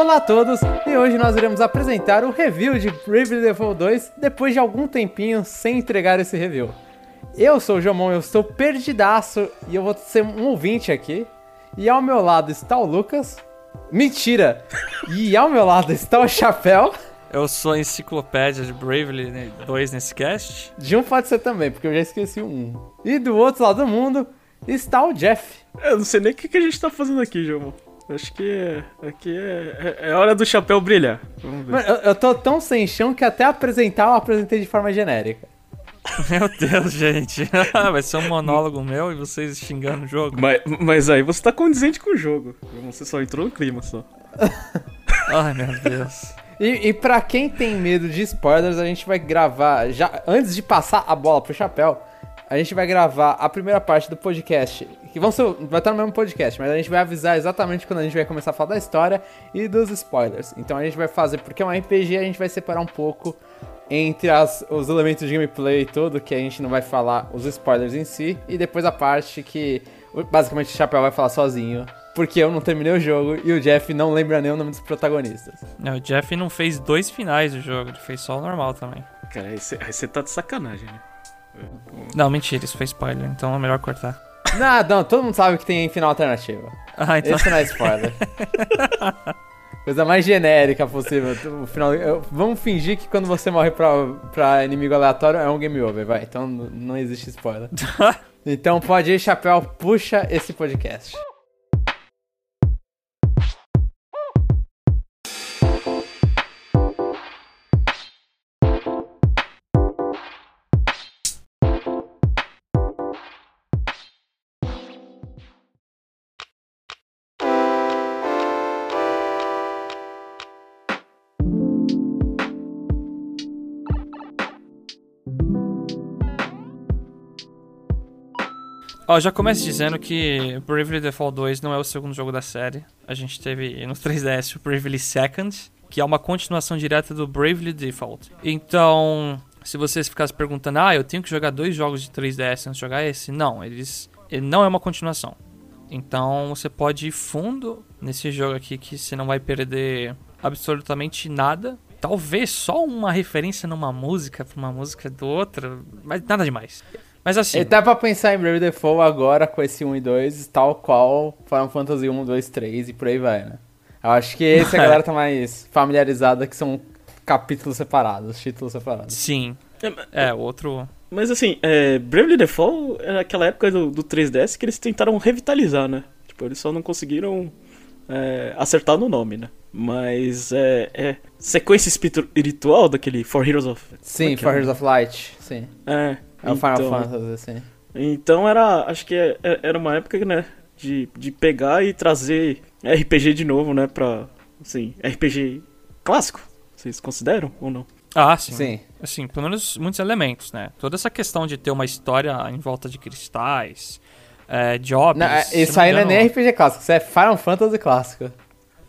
Olá a todos, e hoje nós iremos apresentar o review de Bravely Default 2 depois de algum tempinho sem entregar esse review. Eu sou o Jomon, eu estou perdidaço e eu vou ser um ouvinte aqui. E ao meu lado está o Lucas. Mentira! E ao meu lado está o Chapéu. Eu sou a enciclopédia de Bravely 2 nesse cast. De um pode ser também, porque eu já esqueci um. E do outro lado do mundo está o Jeff. Eu não sei nem o que, que a gente tá fazendo aqui, Jomon. Acho que aqui é, é, é hora do chapéu brilhar. Vamos ver. Mano, eu, eu tô tão sem chão que até apresentar eu apresentei de forma genérica. Meu Deus, gente. Vai ser um monólogo meu e vocês xingando o jogo. Mas, mas aí você tá condizente com o jogo. Você só entrou no clima só. Ai, meu Deus. E, e para quem tem medo de spoilers, a gente vai gravar já antes de passar a bola pro chapéu. A gente vai gravar a primeira parte do podcast, que vão ser, vai estar no mesmo podcast, mas a gente vai avisar exatamente quando a gente vai começar a falar da história e dos spoilers. Então a gente vai fazer, porque é um RPG, a gente vai separar um pouco entre as, os elementos de gameplay e tudo, que a gente não vai falar os spoilers em si, e depois a parte que basicamente o Chapéu vai falar sozinho, porque eu não terminei o jogo e o Jeff não lembra nem o nome dos protagonistas. Não, o Jeff não fez dois finais do jogo, ele fez só o normal também. Cara, aí você, aí você tá de sacanagem, né? Não, mentira, isso foi spoiler, então é melhor cortar. Não, não, todo mundo sabe que tem final alternativa. Ah, então. Esse não é spoiler. Coisa mais genérica possível. O final, eu- vamos fingir que quando você morre pra, pra inimigo aleatório é um game over, vai. Então não existe spoiler. Então pode ir, Chapéu, puxa esse podcast. Ó, já começo dizendo que Bravely Default 2 não é o segundo jogo da série. A gente teve no 3DS o Bravely Second, que é uma continuação direta do Bravely Default. Então, se vocês ficassem perguntando, ah, eu tenho que jogar dois jogos de 3DS antes de jogar esse? Não, eles. Ele não é uma continuação. Então você pode ir fundo nesse jogo aqui que você não vai perder absolutamente nada. Talvez só uma referência numa música pra uma música do outro, mas nada demais. Mas assim. E dá pra pensar em Brave Default agora com esse 1 e 2, tal qual Final Fantasy 1, 2, 3 e por aí vai, né? Eu acho que esse a galera tá mais familiarizada, que são capítulos separados, títulos separados. Sim. É, É, o outro. Mas assim, é, Bravely Default era aquela época do, do 3DS que eles tentaram revitalizar, né? Tipo, eles só não conseguiram é, acertar no nome, né? Mas é, é sequência espiritual daquele For Heroes of... Sim, é é? Heroes of Light, sim. É, É o Final então- Fantasy, sim. Então era, acho que é- é- era uma época, né, de, de pegar e trazer RPG de novo, né, pra, assim, RPG clássico, vocês consideram ou não? Ah, sim. Sim. Assim, pelo menos muitos elementos, né? Toda essa questão de ter uma história em volta de cristais, é, jobs. Não, é- se isso me aí não é engano- nem RPG clássico, isso é Final Fantasy clássico.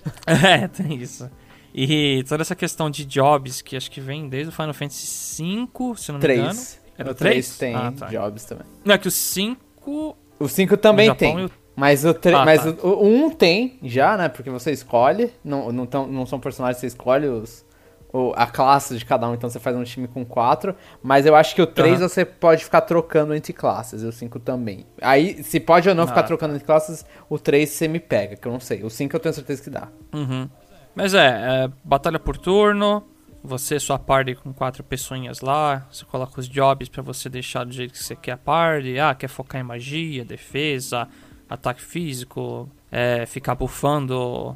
É, tem isso. E toda essa questão de jobs, que acho que vem desde o Final Fantasy V, se não me engano. 3. Era o o 3 três? tem Ah, tá. jobs também. Não, é que o 5. O 5 também no tem. o- Mas o 3, Ah, mas tá. o, o 1 tem já, né? Porque você escolhe, não, não, tão, não são personagens, você escolhe os, o- a classe de cada um, então você faz um time com 4. Mas eu acho que o 3 Aham. você pode ficar trocando entre classes, e o 5 também. Aí, se pode ou não Ah, ficar tá. trocando entre classes, o 3 você me pega, que eu não sei. O 5 eu tenho certeza que dá. Uhum. Mas é, é, batalha por turno. Você, sua party com quatro pessoinhas lá. Você coloca os jobs pra você deixar do jeito que você quer a party. Ah, quer focar em magia, defesa, ataque físico, é, ficar buffando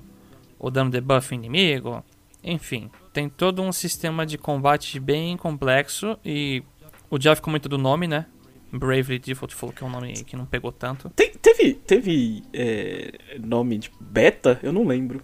ou dando debuff em inimigo. Enfim, tem todo um sistema de combate bem complexo e o Jeff comentou do nome, né? Bravely Default falou que é um nome que não pegou tanto. Te- teve teve é, nome de beta? Eu não lembro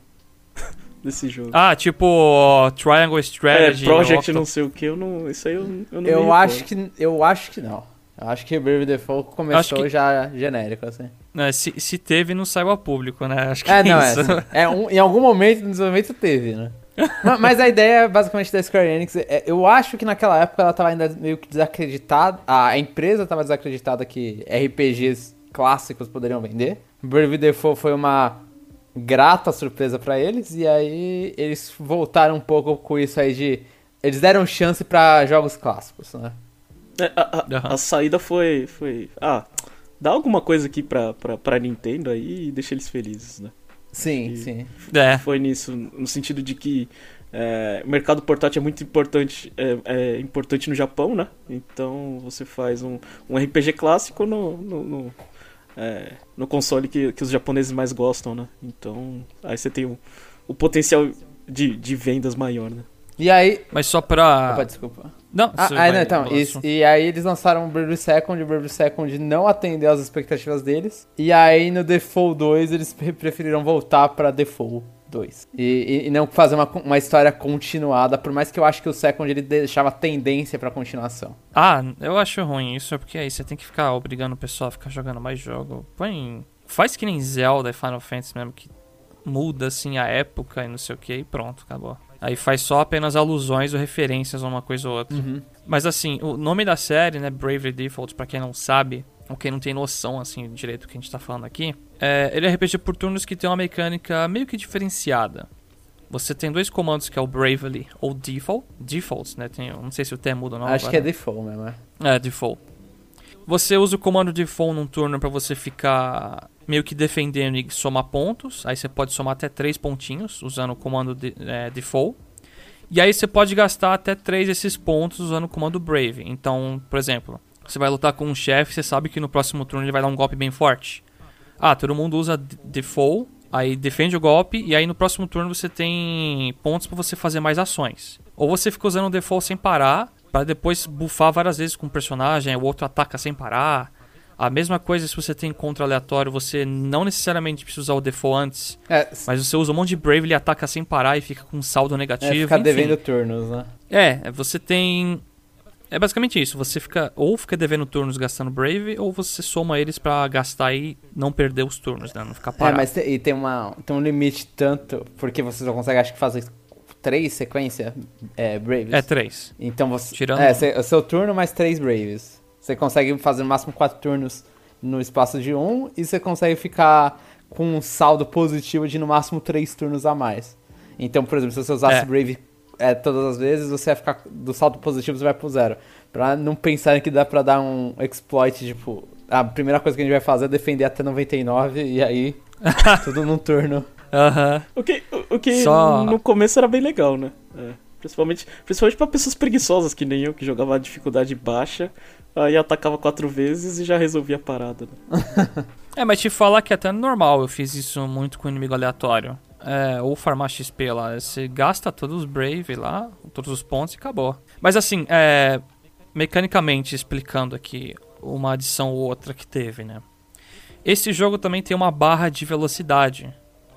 desse jogo. Ah, tipo Triangle é, Strategy. Project Octo- não sei o que, eu não, isso aí eu, eu não Eu recordo. acho, que, eu acho que não. Eu acho que Brave Default começou que- já genérico, assim. É, se, se teve, não saiu a público, né? Acho que É, é, não, é. isso. é um- em algum momento do desenvolvimento teve, né? Ma- Mas a ideia, basicamente, da Square Enix, é- eu acho que naquela época ela tava ainda meio que desacreditada, a empresa tava desacreditada que RPGs clássicos poderiam vender. Brave Default foi uma grata surpresa pra eles. E aí eles voltaram um pouco com isso aí de. Eles deram chance pra jogos clássicos, né? É, a, a- Aham. a saída foi, foi. Ah, dá alguma coisa aqui pra, pra, pra Nintendo aí e deixa eles felizes, né? Sim, E- sim. É, Foi nisso, no sentido de que é, o mercado portátil é muito importante, é, é importante no Japão, né? Então você faz um, um RPG clássico no, no, no, é, no console que, que os japoneses mais gostam, né? Então aí você tem o, o potencial de, de vendas maior, né? E aí. mas só pra. Opa, desculpa. Não, Ah, você ah, não, então, isso, e aí eles lançaram o Bravely Second, e o Bravely Second não atendeu às expectativas deles. E aí no Default 2 eles pre- preferiram voltar pra Default 2. E, e- não fazer uma, uma história continuada, por mais que eu acho que o Second ele deixava tendência pra continuação. Ah, eu acho ruim isso, é porque aí você tem que ficar obrigando o pessoal a ficar jogando mais jogo. Põe. Faz que nem Zelda e Final Fantasy mesmo, que muda assim a época e não sei o que, e pronto, acabou. Aí faz só apenas alusões ou referências a uma coisa ou outra. Mas assim, o nome da série, né, Bravely Default, pra quem não sabe, ou quem não tem noção, assim, direito do que a gente tá falando aqui, é, ele é RPG por turnos que tem uma mecânica meio que diferenciada. Você tem dois comandos que é o Bravely ou Default. Defaults, né? Tem, não sei se o T muda ou não. acho agora. que é Default mesmo, é. É, default. Você usa o comando default num turno pra você ficar meio que defendendo e somar pontos. Aí você pode somar até 3 pontinhos usando o comando de, é, default. E aí você pode gastar até 3 desses pontos usando o comando brave. Então, por exemplo, você vai lutar com um chefe, você sabe que no próximo turno ele vai dar um golpe bem forte. Ah, todo mundo usa default, aí defende o golpe e aí no próximo turno você tem pontos pra você fazer mais ações. Ou você fica usando o default sem parar, Pra depois buffar várias vezes com o personagem, o outro ataca sem parar. A mesma coisa se você tem encontro aleatório, você não necessariamente precisa usar o default antes, É, mas você usa um monte de Brave, ele ataca sem parar e fica com um saldo é negativo. ficar enfim. devendo turnos, né? É, você tem. É basicamente isso. Você fica ou fica devendo turnos gastando Brave, ou você soma eles pra gastar e não perder os turnos, né? Não ficar É, parado. mas tem, e tem, uma, tem um limite tanto, porque você só consegue, acho que fazer três sequências é, Braves. É três. Então você. Tirando- É, o seu turno mais três Braves. Você consegue fazer no máximo quatro turnos no espaço de um e você consegue ficar com um saldo positivo de no máximo três turnos a mais. Então, por exemplo, se você usasse É. Brave é, todas as vezes, você vai ficar. Do saldo positivo você vai pro zero. Pra não pensarem que dá pra dar um exploit, tipo. A primeira coisa que a gente vai fazer é defender até 99 e aí. tudo num turno. Aham. O que, o, o que Só- no começo era bem legal, né? É, principalmente, principalmente pra pessoas preguiçosas que nem eu, que jogava a dificuldade baixa, aí atacava quatro vezes e já resolvia a parada. Né? É, mas te falar que é até normal, eu fiz isso muito com inimigo aleatório. É, ou farmar XP lá. Você gasta todos os Brave lá, todos os pontos e acabou. Mas assim, é, mecanicamente explicando aqui uma adição ou outra que teve, né? Esse jogo também tem uma barra de velocidade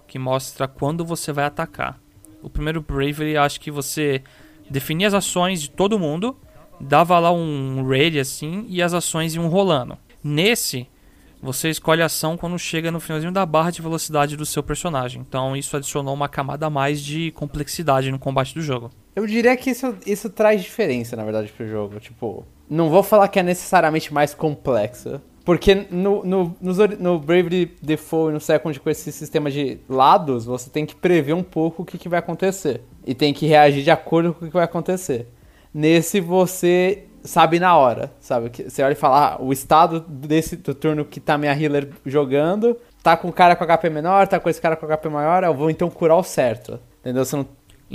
que mostra quando você vai atacar. O primeiro Bravery, acho que você definia as ações de todo mundo, dava lá um raid assim e as ações iam rolando. Nesse, você escolhe a ação quando chega no finalzinho da barra de velocidade do seu personagem. Então isso adicionou uma camada a mais de complexidade no combate do jogo. Eu diria que isso, isso traz diferença, na verdade, pro jogo. Tipo, não vou falar que é necessariamente mais complexo. Porque no, no, no Bravely Default e no Second, com esse sistema de lados, você tem que prever um pouco o que, que vai acontecer. E tem que reagir de acordo com o que vai acontecer. Nesse, você sabe na hora, sabe? Você olha e fala, ah, o estado desse do turno que tá minha healer jogando, tá com o cara com HP menor, tá com esse cara com HP maior, eu vou então curar o certo. Entendeu? Você não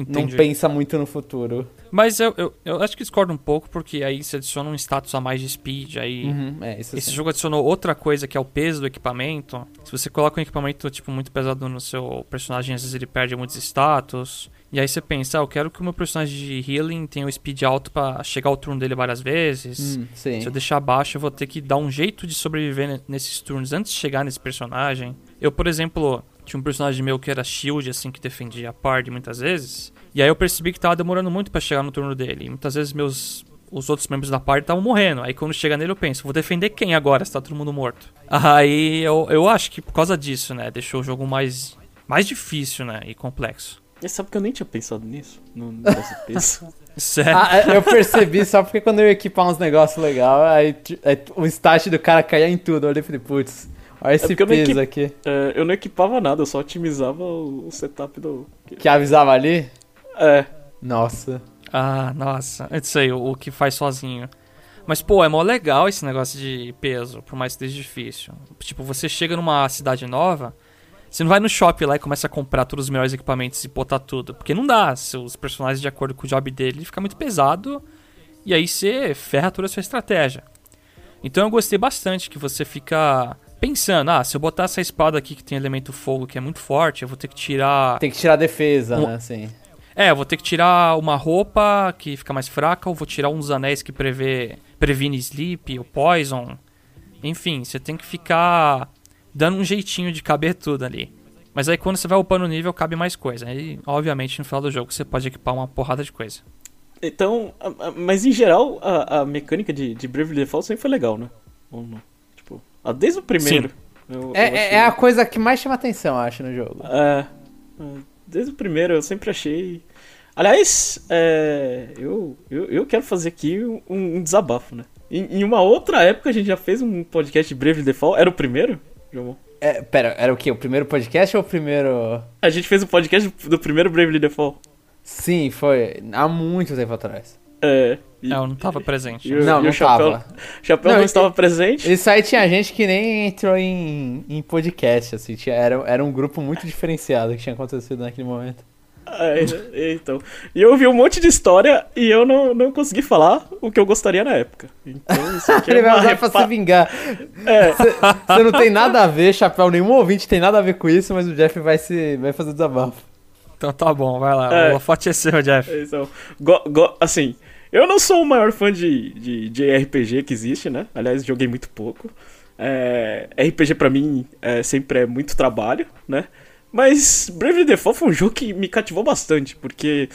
não Entendi. pensa muito no futuro. Mas eu, eu, eu acho que discordo um pouco, porque aí você adiciona um status a mais de speed, aí... Uhum, é, Esse sim. jogo adicionou outra coisa que é o peso do equipamento. Se você coloca um equipamento tipo muito pesado no seu personagem, às vezes ele perde muitos status. E aí você pensa, ah, eu quero que o meu personagem de healing tenha o speed alto pra chegar ao turno dele várias vezes. Hum. Se eu deixar baixo, eu vou ter que dar um jeito de sobreviver ne- nesses turnos antes de chegar nesse personagem. Eu, por exemplo, tinha um personagem meu que era shield, assim, que defendia a party muitas vezes. E aí eu percebi que tava demorando muito pra chegar no turno dele. E muitas vezes meus os outros membros da party estavam morrendo. Aí quando chega nele eu penso, vou defender quem agora se tá todo mundo morto? Aí eu, eu acho que por causa disso, né, deixou o jogo mais mais difícil, né, e complexo. E sabe que eu nem tinha pensado nisso, no negócio. Sério. Ah, é, eu percebi só porque quando eu ia equipar uns negócios legais, aí, aí o stat do cara caía em tudo. Eu olhei e falei, putz, Olha esse porque eu não peso equi- aqui. É, eu não equipava nada, eu só otimizava o, o setup do. Que avisava ali? É. Nossa. Ah, nossa. É isso aí, o, o que faz sozinho. Mas, pô, é mó legal esse negócio de peso, por mais que seja difícil. Tipo, você chega numa cidade nova, você não vai no shopping lá e começa a comprar todos os melhores equipamentos e botar tudo. Porque não dá. Seus personagens, de acordo com o job dele, fica muito pesado. E aí você ferra toda a sua estratégia. Então eu gostei bastante que você fica pensando, ah, se eu botar essa espada aqui que tem elemento fogo que é muito forte, eu vou ter que tirar. Tem que tirar a defesa, Um- né? Assim. É, eu vou ter que tirar uma roupa que fica mais fraca, ou vou tirar uns anéis que prevê, previne sleep ou poison. Enfim, você tem que ficar dando um jeitinho de caber tudo ali. Mas aí quando você vai upando o nível, cabe mais coisa. Aí, obviamente, no final do jogo você pode equipar uma porrada de coisa. Então, mas em geral, a, a mecânica de, de Bravely Default sempre foi legal, né? Ou não? Ah, desde o primeiro. eu- eu É, é, achei- é a coisa que mais chama atenção, eu acho, no jogo. É, é, desde o primeiro eu sempre achei. Aliás, é, eu, eu, eu quero fazer aqui um, um desabafo, né? Em, em uma outra época a gente já fez um podcast de Bravely Default. Era o primeiro, João? É, pera, era o quê? O primeiro podcast ou o primeiro. A gente fez um podcast do primeiro Bravely Default. Sim, foi. Há muito tempo atrás. É. E, É, eu não tava presente. e não, e não o Chapéu, tava. Chapéu Não, não, estava presente. Isso aí tinha gente que nem entrou em, em podcast, assim. Tinha, era, era um grupo muito diferenciado que tinha acontecido naquele momento. É, então. E eu ouvi um monte de história e eu não, não consegui falar o que eu gostaria na época. Então isso aqui é Ele vai uma usar pra repa- se vingar. É, Você não tem nada a ver, Chapéu, nenhum ouvinte tem nada a ver com isso, mas o Jeff vai, se, vai fazer desabafo. Então tá bom, vai lá. É. O holofote é seu, Jeff. Então, go- go- assim, eu não sou o maior fã de, de, de RPG que existe, né? Aliás, joguei muito pouco. É, RPG pra mim é, sempre é muito trabalho, né? Mas Bravely Default foi um jogo que me cativou bastante, porque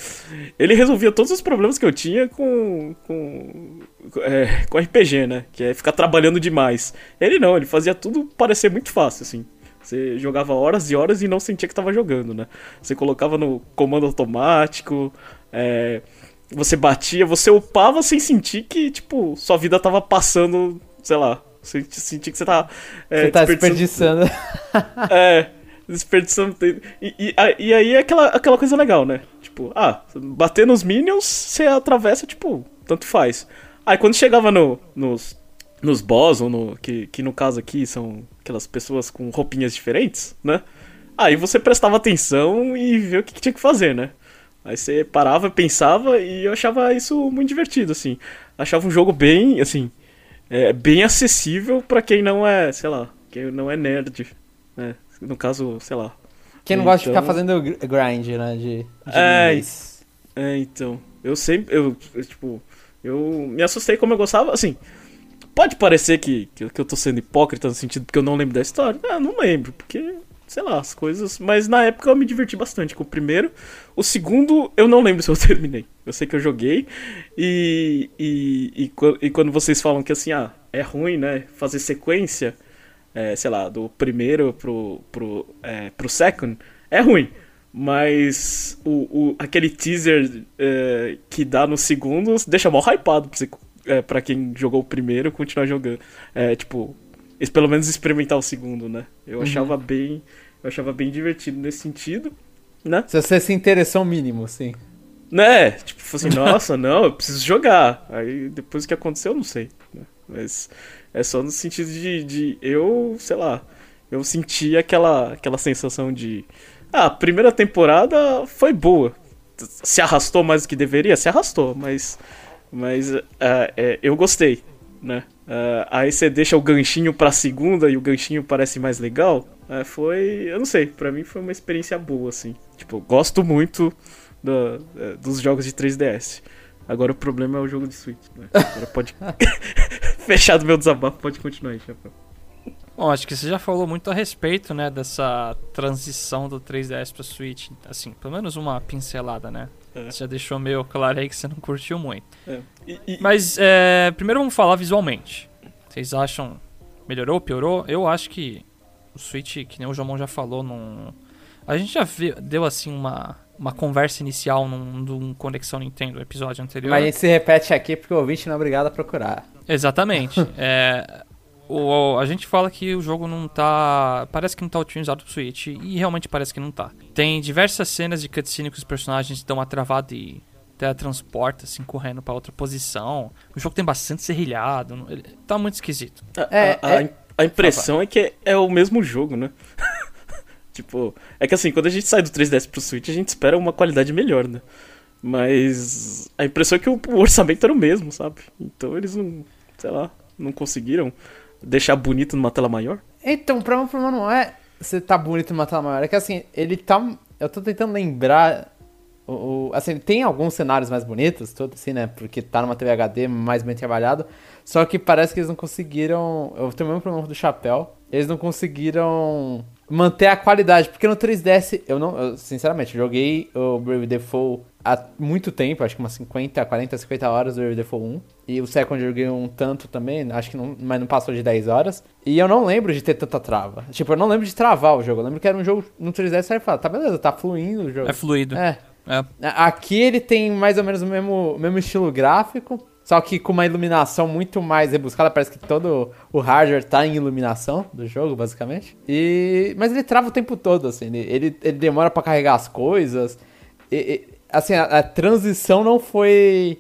ele resolvia todos os problemas que eu tinha com, com, é, com RPG, né? Que é ficar trabalhando demais. Ele não, ele fazia tudo parecer muito fácil, assim. Você jogava horas e horas e não sentia que tava jogando, né? Você colocava no comando automático, é, você batia, você upava sem sentir que, tipo, sua vida tava passando, sei lá, você sentir que você tava. é, Você tá desperdiçando- desperdiçando. é, desperdiçando tempo. E, e, e aí é aquela, aquela coisa legal, né? Tipo, ah, bater nos minions, você atravessa, tipo, tanto faz. Aí quando chegava no, nos, nos boss, ou no, que, que no caso aqui são aquelas pessoas com roupinhas diferentes, né? Aí você prestava atenção e via o que, que tinha que fazer, né? Aí você parava, pensava e eu achava isso muito divertido, assim. Achava um jogo bem, assim, é, bem acessível pra quem não é, sei lá, quem não é nerd, né? No caso, sei lá. Quem não gosta de ficar Então- fazendo gr- grind, né? De, de É. É, então. Eu sempre. Eu, eu, tipo. Eu me assustei como eu gostava. Assim. Pode parecer que, que, que eu tô sendo hipócrita no sentido porque eu não lembro da história. Ah, não lembro, porque. Sei lá, as coisas. Mas na época eu me diverti bastante com o primeiro. O segundo, eu não lembro se eu terminei. Eu sei que eu joguei. E. E, e, e quando vocês falam que assim, ah, é ruim, né? Fazer sequência. é, sei lá, do primeiro pro, pro, é, pro second. É ruim. Mas o, o, aquele teaser é, que dá nos segundos deixa mal hypado pra, você, é, pra quem jogou o primeiro continuar jogando. É, tipo, pelo menos experimentar o segundo, né? Eu achava bem. Eu achava bem divertido nesse sentido. Né? Se você se interessou o mínimo, sim. Né? Tipo, falei assim, nossa, não, eu preciso jogar. Aí depois o que aconteceu, eu não sei. né? Mas é só no sentido de, de eu, sei lá, eu senti aquela, aquela sensação de. Ah, a primeira temporada foi boa. Se arrastou mais do que deveria? Se arrastou, mas. Mas ah, é, eu gostei, né? Ah, aí você deixa o ganchinho pra segunda e o ganchinho parece mais legal. Ah, foi. Eu não sei, pra mim foi uma experiência boa, assim. Tipo, gosto muito da- eh, dos jogos de 3DS. Agora o problema é o jogo de Switch, né? Agora pode. Fechado meu desabafo, pode continuar aí, Chapéu. Bom, acho que você já falou muito a respeito, né, dessa transição do 3DS pra Switch. Assim, pelo menos uma pincelada, né? É. Você já deixou meio claro aí que você não curtiu muito. É. E- e- Mas, é, primeiro vamos falar visualmente. Vocês acham melhorou, piorou? Eu acho que o Switch, que nem o Jomon já falou, num... a gente já vi- deu assim uma, uma conversa inicial num, num Conexão Nintendo, episódio anterior. Mas a gente se repete aqui porque o ouvinte não é obrigado a procurar. Exatamente. É, O, a gente fala que o jogo não tá. Parece que não tá otimizado pro Switch. E realmente parece que não tá. Tem diversas cenas de cutscene que os personagens dão uma travada e teletransporta, assim, correndo pra outra posição. O jogo tem bastante serrilhado. Ele tá muito esquisito. A, é, a, é... a impressão é que é, é o mesmo jogo, né? tipo, é que assim, quando a gente sai do 3DS pro Switch, a gente espera uma qualidade melhor, né? Mas a impressão é que o orçamento era o mesmo, sabe? Então eles não, sei lá, não conseguiram deixar bonito numa tela maior? Então, o problema não é você tá bonito numa tela maior, é que assim, ele tá. Eu tô tentando lembrar. O, o, assim, tem alguns cenários mais bonitos, tudo assim, né? Porque tá numa TV HD mais bem trabalhado. Só que parece que eles não conseguiram. Eu tenho o mesmo problema do chapéu. Eles não conseguiram manter a qualidade. Porque no 3DS, eu não. Eu, sinceramente, joguei o Brave Default há muito tempo, acho que umas 50, 40, 50 horas do Brave Default 1. E o Second eu joguei um tanto também, acho que não, mas não passou de 10 horas. E eu não lembro de ter tanta trava. Tipo, eu não lembro de travar o jogo. Eu lembro que era um jogo no 3DS você fala, tá beleza, tá fluindo o jogo. É fluido. É. é. Aqui ele tem mais ou menos o mesmo, o mesmo estilo gráfico. Só que com uma iluminação muito mais rebuscada, parece que todo o hardware tá em iluminação do jogo, basicamente. E mas ele trava o tempo todo, assim, ele, ele, demora para carregar as coisas. E, e, assim, a, a, transição não foi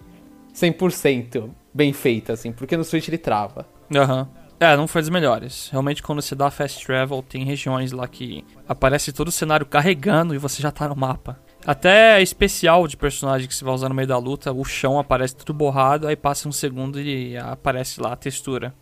100% bem feita, assim, porque no Switch ele trava. Aham. Uhum. É, não foi dos melhores. Realmente, quando você dá fast travel, tem regiões lá que aparece todo o cenário carregando e você já tá no mapa. Até especial de personagem que você vai usar no meio da luta, o chão aparece tudo borrado, aí passa um segundo e aparece lá a textura.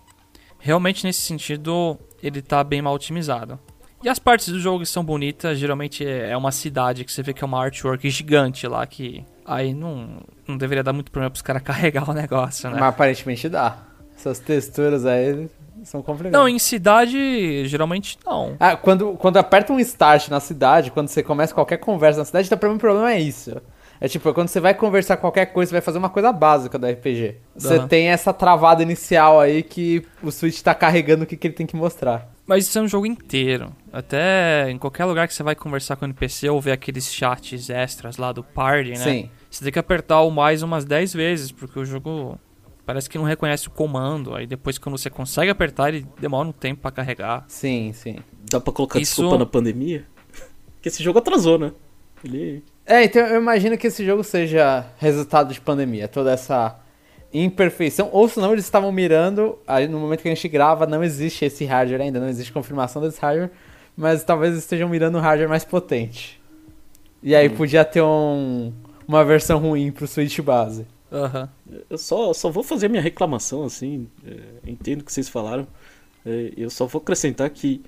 Realmente nesse sentido, ele tá bem mal otimizado. E as partes do jogo que são bonitas, geralmente é uma cidade que você vê que é uma artwork gigante lá, que aí não, não deveria dar muito problema pros caras carregar o negócio, né? Mas aparentemente dá. Essas texturas aí são complicadas. Não, em cidade, geralmente não. Ah, quando, quando aperta um start na cidade, quando você começa qualquer conversa na cidade, então pra mim o problema é isso. É tipo, quando você vai conversar qualquer coisa, você vai fazer uma coisa básica do RPG. Você uhum. tem essa travada inicial aí que o Switch tá carregando o que, que ele tem que mostrar. Mas isso é um jogo inteiro. Até em qualquer lugar que você vai conversar com o NPC ou ver aqueles chats extras lá do party, né? Sim. Você tem que apertar o mais umas 10 vezes, porque o jogo parece que não reconhece o comando. Aí depois quando você consegue apertar, ele demora um tempo para carregar. Sim, sim. Dá pra colocar Isso... desculpa na pandemia? Porque esse jogo atrasou, né? Ele... É, então eu imagino que esse jogo seja resultado de pandemia. Toda essa imperfeição. Ou senão eles estavam mirando. Aí no momento que a gente grava, não existe esse hardware ainda, não existe confirmação desse hardware. Mas talvez estejam mirando um hardware mais potente. E aí hum. podia ter um, uma versão ruim pro Switch base. Uhum. Eu só, só vou fazer minha reclamação, assim. É, entendo o que vocês falaram. É, eu só vou acrescentar que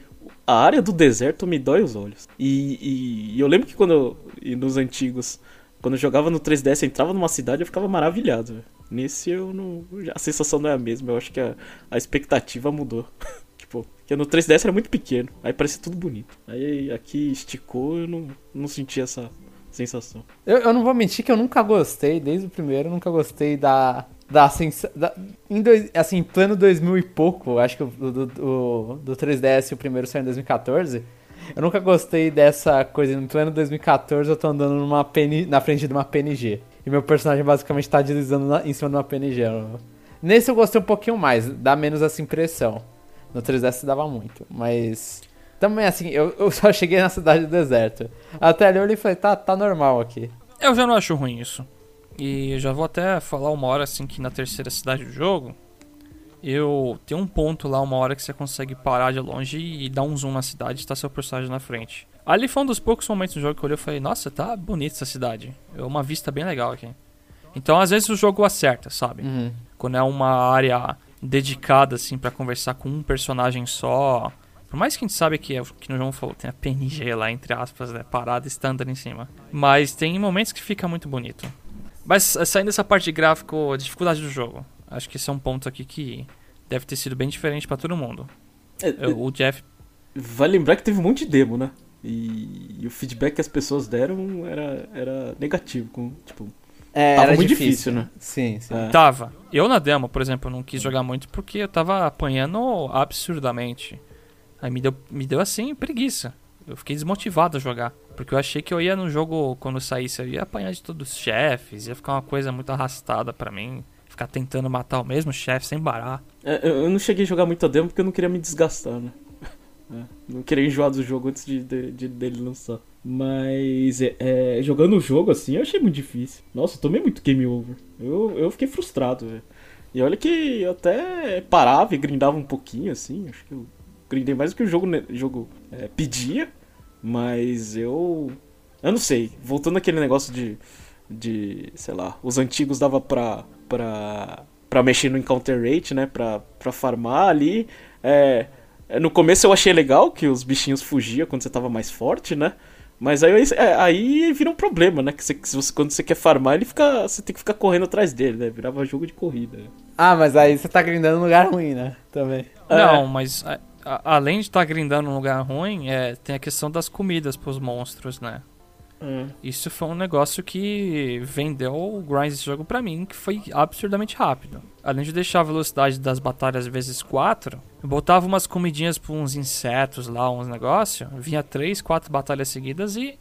a área do deserto me dói os olhos. E, e, e eu lembro que quando eu, nos antigos, quando eu jogava no 3DS, entrava numa cidade, eu ficava maravilhado. Nesse eu não. A sensação não é a mesma. Eu acho que a, a expectativa mudou. tipo, porque no 3DS era muito pequeno. Aí parecia tudo bonito. Aí aqui esticou, eu não, não senti essa, sensação. Eu, eu, não vou mentir que eu nunca gostei, desde o primeiro, nunca gostei da. Da, sensação. em dois, assim, plano 2000 e pouco, acho que o do, do, do 3DS o primeiro saiu em 2014. Eu nunca gostei dessa coisa. Em plano 2014 eu tô andando numa PN, na frente de uma PNG. E meu personagem basicamente tá deslizando na, em cima de uma PNG. Nesse eu gostei um pouquinho mais, dá menos essa impressão. No 3DS dava muito, mas também, assim, eu, eu só cheguei na cidade do deserto. Até ali eu olhei e falei, tá, tá normal aqui. Eu já não acho ruim isso. E já vou até falar uma hora, assim, que na terceira cidade do jogo, eu tenho um ponto lá, uma hora que você consegue parar de longe e dar um zoom na cidade e tá seu personagem na frente. Ali foi um dos poucos momentos do jogo que eu olhei e falei, nossa, tá bonita essa cidade. É uma vista bem legal aqui. Então, às vezes o jogo acerta, sabe? Uhum. Quando é uma área dedicada, assim, para conversar com um personagem só, por mais que a gente sabe que, é, que no João falou, tem a PNG lá, entre aspas, né, parada standard em cima. Mas tem momentos que fica muito bonito. Mas eh, saindo dessa parte de gráfico, a dificuldade do jogo. Acho que esse é um ponto aqui que deve ter sido bem diferente para todo mundo. É, Eu, o Jeff. Vai lembrar que teve um monte de demo, né? E, e o feedback que as pessoas deram era, era negativo. Com, tipo, é, tava muito difícil, difícil, né? Sim, sim. É. Tava. Eu na demo, por exemplo, não quis jogar muito porque eu tava apanhando absurdamente. Aí me deu, me deu assim, preguiça. Eu fiquei desmotivado a jogar. Porque eu achei que eu ia no jogo, quando saísse, eu ia apanhar de todos os chefes, ia ficar uma coisa muito arrastada para mim. ficar tentando matar o mesmo chefe sem parar. É, eu eu não cheguei a jogar muito a demo porque eu não queria me desgastar, né? É, não queria enjoar do jogo antes de, de- de- dele lançar. Mas é, é, jogando o jogo assim, eu achei muito difícil. Nossa, eu tomei muito game over. Eu, eu fiquei frustrado, velho. E olha que eu até parava e grindava um pouquinho, assim. Acho que eu grindei mais do que o jogo, ne- jogo é, pedia. Mas eu. Eu não sei. Voltando àquele negócio de. De. Sei lá. Os antigos dava pra. pra. pra mexer no encounter rate, né? Pra, pra farmar ali. É. é, No começo eu achei legal que os bichinhos fugiam quando você tava mais forte, né? Mas aí, é, aí vira um problema, né? Que, você, que você- quando você quer farmar, ele fica. Você tem que ficar correndo atrás dele, né? Virava jogo de corrida. Ah, mas aí você tá grindando num lugar ruim, né? Também. É. Não, mas a- além de estar grindando num lugar ruim, é, tem a questão das comidas pros monstros, né? Isso foi um negócio que vendeu o grind desse jogo pra mim, que foi absurdamente rápido. Além de deixar a velocidade das batalhas vezes 4, eu botava umas comidinhas pra uns insetos lá, uns negócios, vinha 3, 4 batalhas seguidas e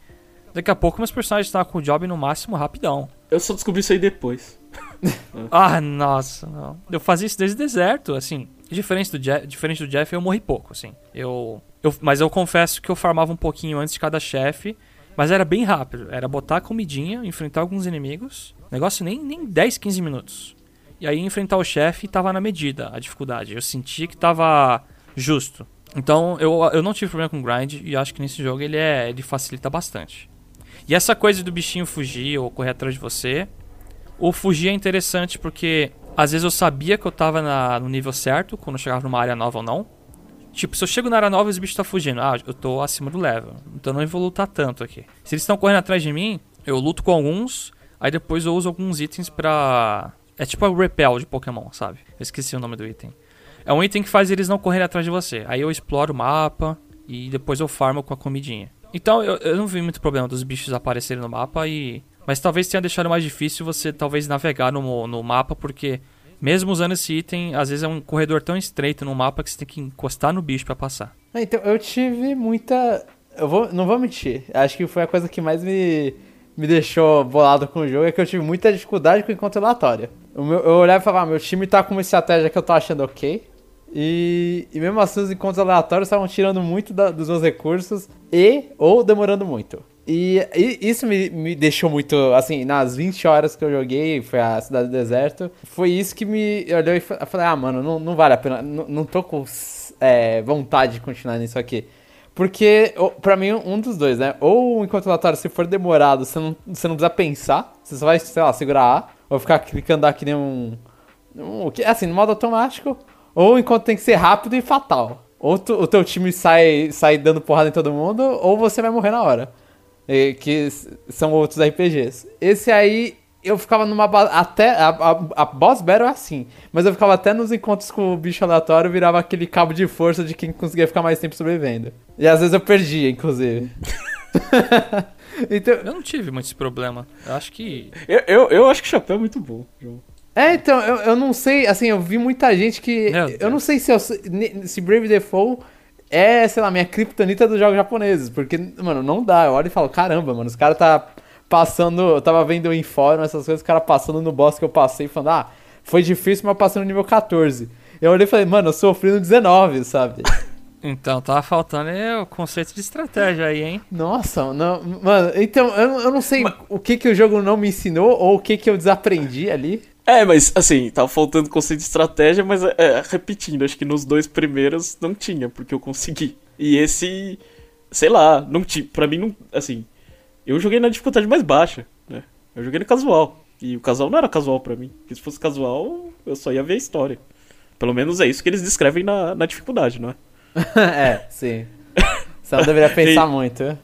daqui a pouco meus personagens estavam com o job no máximo rapidão. Eu só descobri isso aí depois. Ah, nossa, não. Eu fazia isso desde o deserto, assim. Diferente do, Jeff, diferente do Jeff, eu morri pouco, assim. Eu, eu, mas eu confesso que eu farmava um pouquinho antes de cada chefe, mas era bem rápido. Era botar comidinha, enfrentar alguns inimigos. Negócio nem, nem 10, 15 minutos. E aí enfrentar o chefe tava na medida a dificuldade. Eu sentia que tava justo. Então eu, eu não tive problema com grind e acho que nesse jogo ele, é, ele facilita bastante. E essa coisa do bichinho fugir ou correr atrás de você, o fugir é interessante porque às vezes eu sabia que eu tava na- no nível certo quando eu chegava numa área nova ou não. Tipo, se eu chego na área nova e os bichos tá fugindo, ah, eu tô acima do level, então eu não vou lutar tanto aqui. Se eles estão correndo atrás de mim, eu luto com alguns, aí depois eu uso alguns itens pra. É tipo o repel de Pokémon, sabe? Eu esqueci o nome do item. É um item que faz eles não correrem atrás de você. Aí eu exploro o mapa e depois eu farmo com a comidinha. Então eu, eu não vi muito problema dos bichos aparecerem no mapa e. Mas talvez tenha deixado mais difícil você talvez navegar no, no mapa, porque mesmo usando esse item, às vezes é um corredor tão estreito no mapa que você tem que encostar no bicho pra passar. Ah, Então, eu tive muita. Eu vou, não vou mentir. Acho que foi a coisa que mais me, me deixou bolado com o jogo. É que eu tive muita dificuldade com o encontro aleatório. O meu, eu olhava e falava, ah, meu time tá com uma estratégia que eu tô achando ok. E, e mesmo assim, os encontros aleatórios estavam tirando muito da- dos meus recursos e ou demorando muito. E, e isso me, me deixou muito, assim, nas 20 horas que eu joguei, foi a Cidade do Deserto, foi isso que me olhou e falei, ah, mano, não, não vale a pena, não, não tô com é, vontade de continuar nisso aqui. Porque, pra mim, um dos dois, né? Ou o encontro aleatório, se for demorado, você não, você não precisa pensar, você só vai, sei lá, segurar A, ou ficar clicando aqui nem um, um, que- assim, no modo automático, ou enquanto tem que ser rápido e fatal. Ou tu- o teu time sai, sai dando porrada em todo mundo, ou você vai morrer na hora. Que são outros RPGs. Esse aí, eu ficava numa. Até. A, a, a boss battle é assim. Mas eu ficava até nos encontros com o bicho aleatório, virava aquele cabo de força de quem conseguia ficar mais tempo sobrevivendo. E às vezes eu perdia, inclusive. então, Eu não tive muito esse problema. Eu acho que. Eu, eu, eu acho que o chapéu é muito bom, João. É, então, eu, eu não sei, assim, eu vi muita gente que. Meu eu Deus. não sei se, eu, se Brave Default é, sei lá, minha criptonita dos jogos japoneses. Porque, mano, não dá. Eu olho e falo, caramba, mano, os caras tá passando. Eu tava vendo em fórum essas coisas, os caras passando no boss que eu passei, falando, ah, foi difícil, mas eu passei no nível 14. Eu olhei e falei, mano, eu sofri no 19, sabe? Então, tava faltando é, o conceito de estratégia aí, hein? Nossa, não, mano, então, eu, eu não sei o que que o jogo não me ensinou ou o que que eu desaprendi ali. É, mas assim, tava faltando conceito de estratégia, mas é, é, repetindo, acho que nos dois primeiros não tinha, porque eu consegui. E esse, sei lá, não tinha. Pra mim, não. Assim, eu joguei na dificuldade mais baixa, né? Eu joguei no casual. E o casual não era casual pra mim. Porque se fosse casual, eu só ia ver a história. Pelo menos é isso que eles descrevem na, na dificuldade, não é? é, sim. Você não deveria pensar E- muito.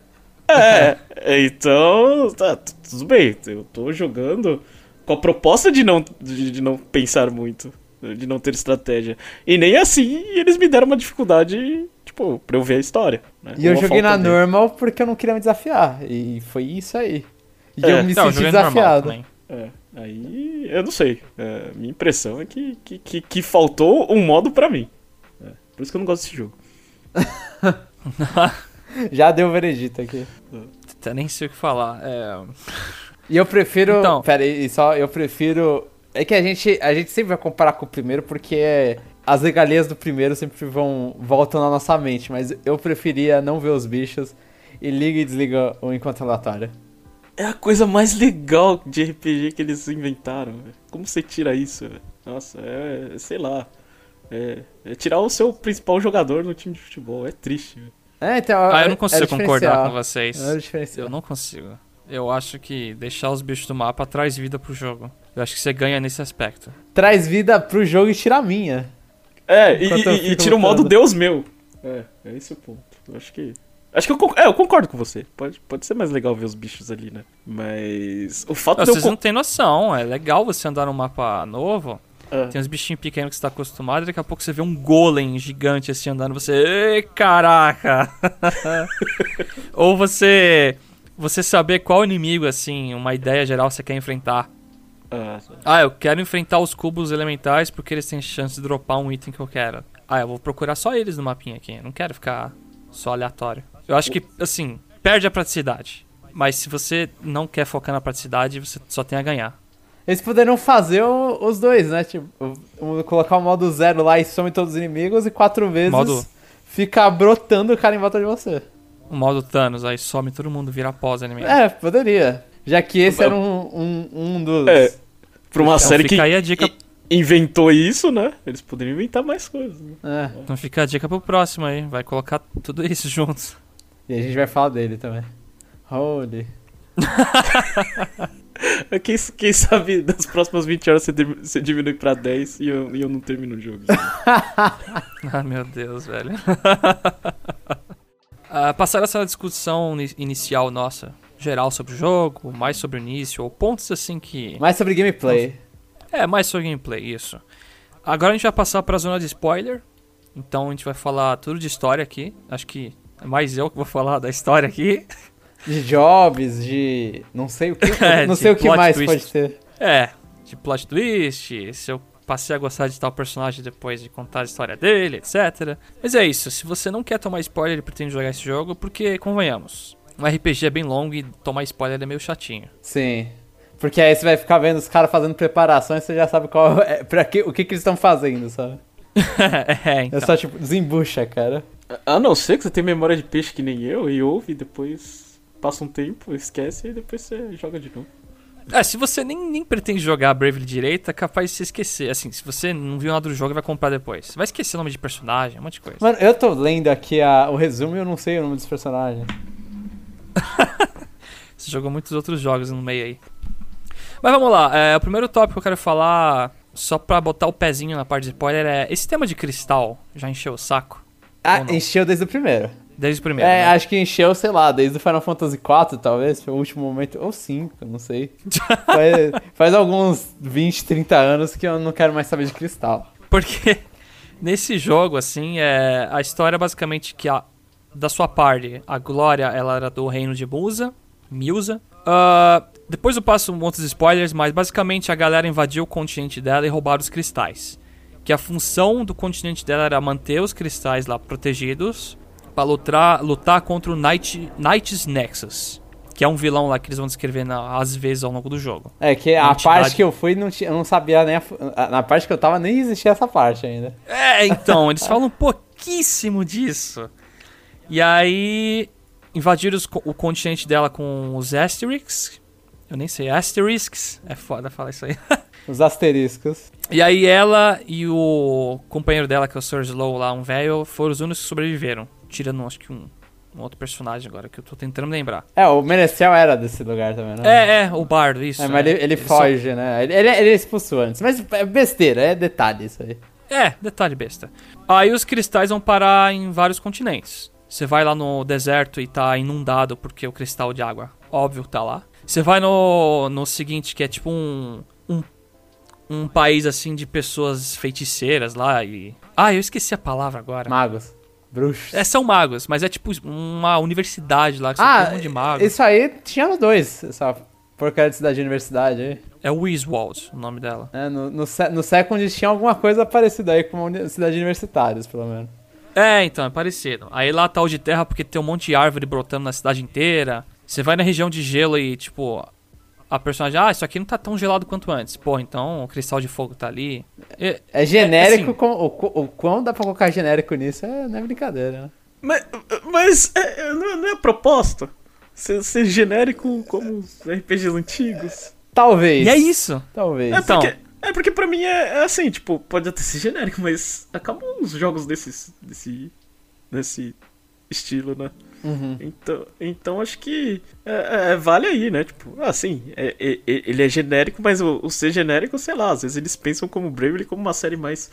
É, então, tá, tudo bem. Eu tô jogando com a proposta de não, de, de não pensar muito, de não ter estratégia. E nem assim eles me deram uma dificuldade, tipo, pra eu ver a história. né? E eu Uma joguei na de- normal porque eu não queria me desafiar. E foi isso aí. E É. eu me Não, eu senti normal desafiado. É, aí eu não sei. É, minha impressão é que, que, que, que faltou um modo pra mim. É, por isso que eu não gosto desse jogo. Já deu o veredito aqui. Até nem sei o que falar. É... E eu prefiro. Então. Pera aí, só. Eu prefiro É que a gente, a gente sempre vai comparar com o primeiro porque as regalias do primeiro sempre vão voltam na nossa mente, mas eu preferia não ver os bichos e liga e desliga o encontro aleatório. É a coisa mais legal de RPG que eles inventaram. Véio. Como você tira isso? Véio? Nossa, é, sei lá. É, é, tirar o seu principal jogador no time de futebol. É triste. Véio. É, então, ah, eu é- não consigo é concordar com vocês. É. Eu não consigo. Eu acho que deixar os bichos do mapa traz vida pro jogo. Eu acho que você ganha nesse aspecto. Traz vida pro jogo e tira a minha. É, e, Enquanto e- e tira o modo. Deus meu. É, é esse o ponto. Eu acho que. Acho que eu, con- é, eu concordo com você. Pode, pode ser mais legal ver os bichos ali, né? Mas. O fato Não, de eu. vocês con- não têm noção. É legal você andar num mapa novo. Ah, Tem uns bichinhos pequenos que você tá acostumado. E daqui a pouco você vê um golem gigante assim andando. Você. Ei, caraca! Ou você. Você saber qual inimigo, assim, uma ideia geral você quer enfrentar. ah. Ah, eu quero enfrentar os cubos elementais porque eles têm chance de dropar um item que eu quero. Ah, eu vou procurar só eles no mapinha aqui. Eu não quero ficar só aleatório. Eu acho que, assim, perde a praticidade. Mas se você não quer focar na praticidade, você só tem a ganhar. Eles poderiam fazer o- os dois, né? Tipo, colocar o modo zero lá e some todos os inimigos e quatro vezes Modo- fica brotando o cara em volta de você. O modo Thanos, aí some todo mundo, vira pós inimigo. É, poderia. Já que esse era um, um, um dos. É, pra uma Então série que aí a dica, inventou isso, né? Eles poderiam inventar mais coisas. Né? É, então fica a dica pro próximo aí. Vai colocar tudo isso juntos. e a gente vai falar dele também. Holy. Quem, quem sabe nas próximas 20 horas você, você diminui pra 10 e eu, e eu não termino o jogo. Ah, meu Deus, velho. Ah, passar essa discussão ini- inicial nossa, geral sobre o jogo, mais sobre o início, ou pontos assim que. Mais sobre gameplay. É, mais sobre gameplay, isso. Agora a gente vai passar pra zona de spoiler. Então a gente vai falar tudo de história aqui. Acho que é mais eu que vou falar da história aqui. De jobs, de. Não sei o que. É, não sei o que mais twist. pode ter. É, de plot twist, se eu passei a gostar de tal personagem depois de contar a história dele, etc. Mas é isso, se você não quer tomar spoiler e pretende jogar esse jogo, porque, convenhamos, um RPG é bem longo e tomar spoiler é meio chatinho. Sim. Porque aí você vai ficar vendo os caras fazendo preparações, você já sabe qual é, pra que, o que, que eles estão fazendo, sabe? é, então. É só tipo, desembucha, cara. A não ser que você tenha memória de peixe que nem eu e ouve e depois passa um tempo, esquece e depois você joga de novo. É, se você nem, nem pretende jogar Bravely direito, é capaz de se esquecer. Assim, se você não viu nada do jogo vai comprar depois. Você vai esquecer o nome de personagem, um monte de coisa. Mano, eu tô lendo aqui a- o resumo e eu não sei o nome dos personagens. Você jogou muitos outros jogos no meio aí. Mas vamos lá, é, o primeiro tópico que eu quero falar, só pra botar o pezinho na parte de spoiler, é esse tema de cristal já encheu o saco? Ah, encheu desde o primeiro. Desde o primeiro. é, né? acho que encheu, sei lá, desde o Final Fantasy IV, talvez, foi o último momento. Ou 5, não sei. faz, faz alguns 20, 30 anos que eu não quero mais saber de cristal. Porque nesse jogo, assim, é, a história é basicamente que a, da sua parte, a Glória, ela era do reino de Musa, Milsa. Ah, depois eu passo muitos spoilers, mas basicamente a galera invadiu o continente dela e roubaram os cristais. Que a função do continente dela era manter os cristais lá protegidos para lutar, lutar contra o Night, Knight's Nexus. Que é um vilão lá que eles vão descrever na- às vezes ao longo do jogo. É que a Entidade. parte que eu fui, não tinha, eu não sabia nem. A, a- na parte que eu tava, nem existia essa parte ainda. É, então, eles falam pouquíssimo disso. E aí, invadiram os o continente dela com os Asterix. Eu nem sei, Asterisks. É foda falar isso aí. Os asteriscos. E aí ela e o companheiro dela, que é o Sir Slow lá, um velho, foram os únicos que sobreviveram. Tirando, acho que um, um outro personagem agora, que eu tô tentando lembrar. É, o Menecel era desse lugar também, né? É, é, o Bardo, isso. É, mas ele, ele só- foge, né? Ele, ele, ele é expulso antes. Mas é besteira, é detalhe isso aí. É, detalhe besta. Aí os cristais vão parar em vários continentes. Você vai lá no deserto e tá inundado porque o cristal de água, óbvio, tá lá. Você vai no, no seguinte, que é tipo um, um. Um país assim de pessoas feiticeiras lá e. Ah, eu esqueci a palavra agora. Magos. Bruxos. É, são magos, mas é tipo uma universidade lá que você tem um ah, monte de magos. isso aí tinha no 2, essa porcaria de cidade de universidade aí. É Wiswald o nome dela. É, no, no, no Second tinha alguma coisa parecida aí com uma cidade de universitários, pelo menos. É, então, é parecido. Aí lá tá o de terra porque tem um monte de árvore brotando na cidade inteira. Você vai na região de gelo e, tipo, a personagem, ah, isso aqui não tá tão gelado quanto antes. Pô, então o cristal de fogo tá ali. É, É genérico, assim- com, o, o, o quão dá pra colocar genérico nisso é, não é brincadeira, né? Mas, mas é, é, não, é- não é proposta? Ser, ser genérico como os RPGs antigos. Talvez. E é isso. Talvez. É Então. porque, é porque pra mim é, é assim, tipo, pode até ser genérico, mas acabam os jogos desses, desse, desse estilo, né? Uhum. Então, então acho que é, é, vale aí, né? Tipo, assim, é, é- é- ele é genérico, mas o, o ser genérico, sei lá, às vezes eles pensam como Bravely como uma série mais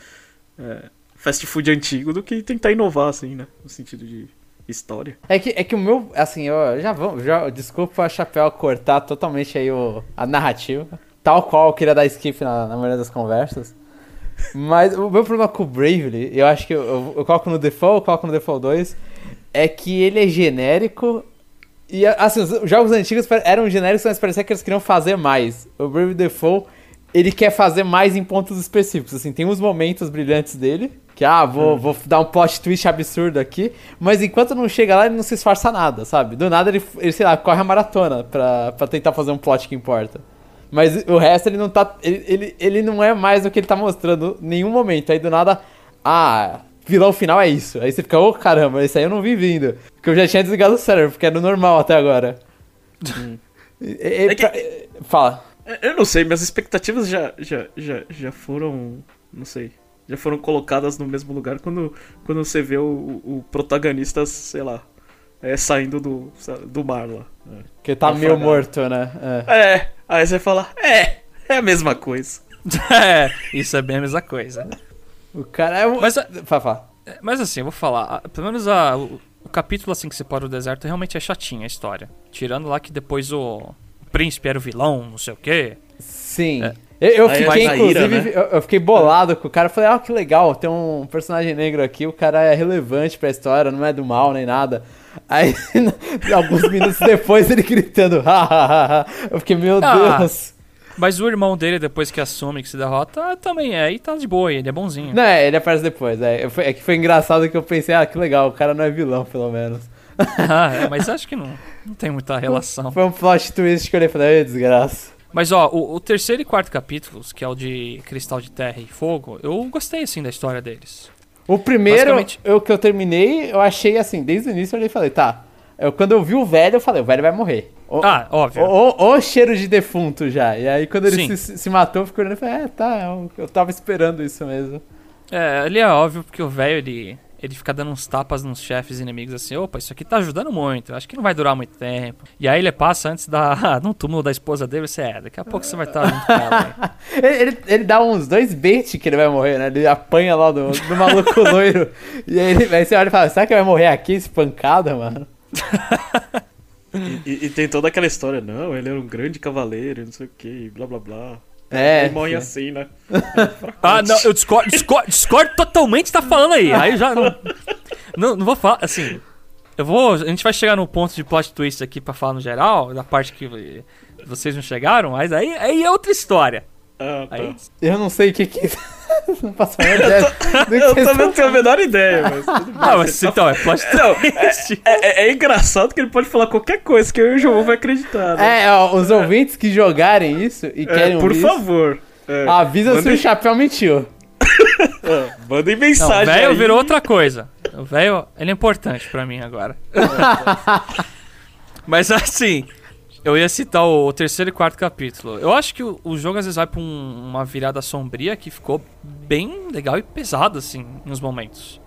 é, fast food antigo do que tentar inovar, assim, né? No sentido de história. É que, é que o meu, assim, eu já vamos, já, desculpa a Chapéu cortar totalmente aí o, a narrativa, tal qual eu queria dar skip na, na maioria das conversas. Mas o meu problema com o Bravely, eu acho que eu, eu, eu coloco no Default, eu coloco no Default 2, é que ele é genérico e, assim, os jogos antigos eram genéricos, mas parecia que eles queriam fazer mais. O Bravely Default, ele quer fazer mais em pontos específicos, assim, tem uns momentos brilhantes dele, que, ah, vou, vou dar um plot twist absurdo aqui, mas enquanto não chega lá, ele não se esforça nada, sabe? Do nada ele, ele sei lá, corre a maratona pra, pra tentar fazer um plot que importa. Mas o resto ele não tá. Ele, ele, ele não é mais o que ele tá mostrando em nenhum momento. Aí do nada. Ah, vilão final é isso. Aí você fica, ô caramba, isso aí eu não vi vindo. Porque eu já tinha desligado o cérebro, porque era normal até agora. E- e- É que- pra- Fala. É, Eu não sei, minhas expectativas já, já, já, já foram. Não sei. Já foram colocadas no mesmo lugar quando, quando você vê o, o protagonista, sei lá, é, saindo do, do mar lá. Que tá meio morto, né? É. É, aí você fala, é, é a mesma coisa. é, isso é bem a mesma coisa. O cara é um. Mas, Fala, fala. mas assim, eu vou falar. Pelo menos a, o, o capítulo assim que separa o deserto realmente é chatinho a história. Tirando lá que depois o, o príncipe era o vilão, não sei o quê. Sim. É. Eu, eu fiquei, inclusive, né? eu, eu fiquei bolado com o cara. Eu falei, ah, que legal, tem um personagem negro aqui, o cara é relevante pra história, não é do mal nem nada. Aí, alguns minutos depois, ele gritando, ha, ha, ha, ha. Eu fiquei, meu Ah. Deus. Mas o irmão dele, depois que assume que se derrota, também é. E tá de boa, ele é bonzinho. Não, é, ele aparece depois. É, Foi- é que foi engraçado que eu pensei, ah, que legal, o cara não é vilão, pelo menos. Ah, é, mas acho que não, não tem muita relação. Foi um plot twist que eu olhei e falei, "Ai, desgraça. Mas ó, o, o terceiro e quarto capítulos, que é o de Cristal de Terra e Fogo, eu gostei assim da história deles. O primeiro, Basicamente- eu, que eu terminei, eu achei assim, desde o início eu olhei e falei, tá. Eu, quando eu vi o velho, eu falei, o velho vai morrer. O, Ah, óbvio. o, o- o cheiro de defunto já. E aí quando ele se, se matou, eu fiquei olhando e falei, é, tá, eu, eu tava esperando isso mesmo. É, ali é óbvio porque o velho ele, ele fica dando uns tapas nos chefes inimigos assim, opa, isso aqui tá ajudando muito, acho que não vai durar muito tempo. E aí ele passa antes da, no túmulo da esposa dele, você é, daqui a pouco você vai estar junto com ela. Ele, ele, dá uns dois bait que ele vai morrer, né? Ele apanha lá do, do maluco loiro. E aí, ele, aí você olha e fala, será que vai morrer aqui, espancada, mano? E, e tem toda aquela história, não, ele era um grande cavaleiro, não sei o que, blá blá blá. É. Ele morre sim. assim, né? Ah, não, eu discordo, discordo, discordo totalmente tá falando aí. Aí eu já não, não, não vou falar, assim, eu vou, a gente vai chegar no ponto de plot twist aqui pra falar no geral, da parte que vocês não chegaram, mas aí, aí é outra história. Ah, tá. Aí, Eu não sei o que que... não faço a menor ideia. do que Eu também não tenho a menor ideia, mas tudo bem. ah, mas tá então, é plot Não, twist. É, é- é engraçado que ele pode falar qualquer coisa que eu e o João vai acreditar. Né? É, ó, os ouvintes que jogarem isso e É, querem por isso, favor. É, avisa se o chapéu mentiu. é, mandem Não, o mensagem velho virou outra coisa. O velho, ele é importante pra mim agora. Mas assim, eu ia citar o, terceiro e quarto capítulo. Eu acho que o, o jogo às vezes vai pra um- uma virada sombria que ficou bem legal e pesado, assim, nos momentos.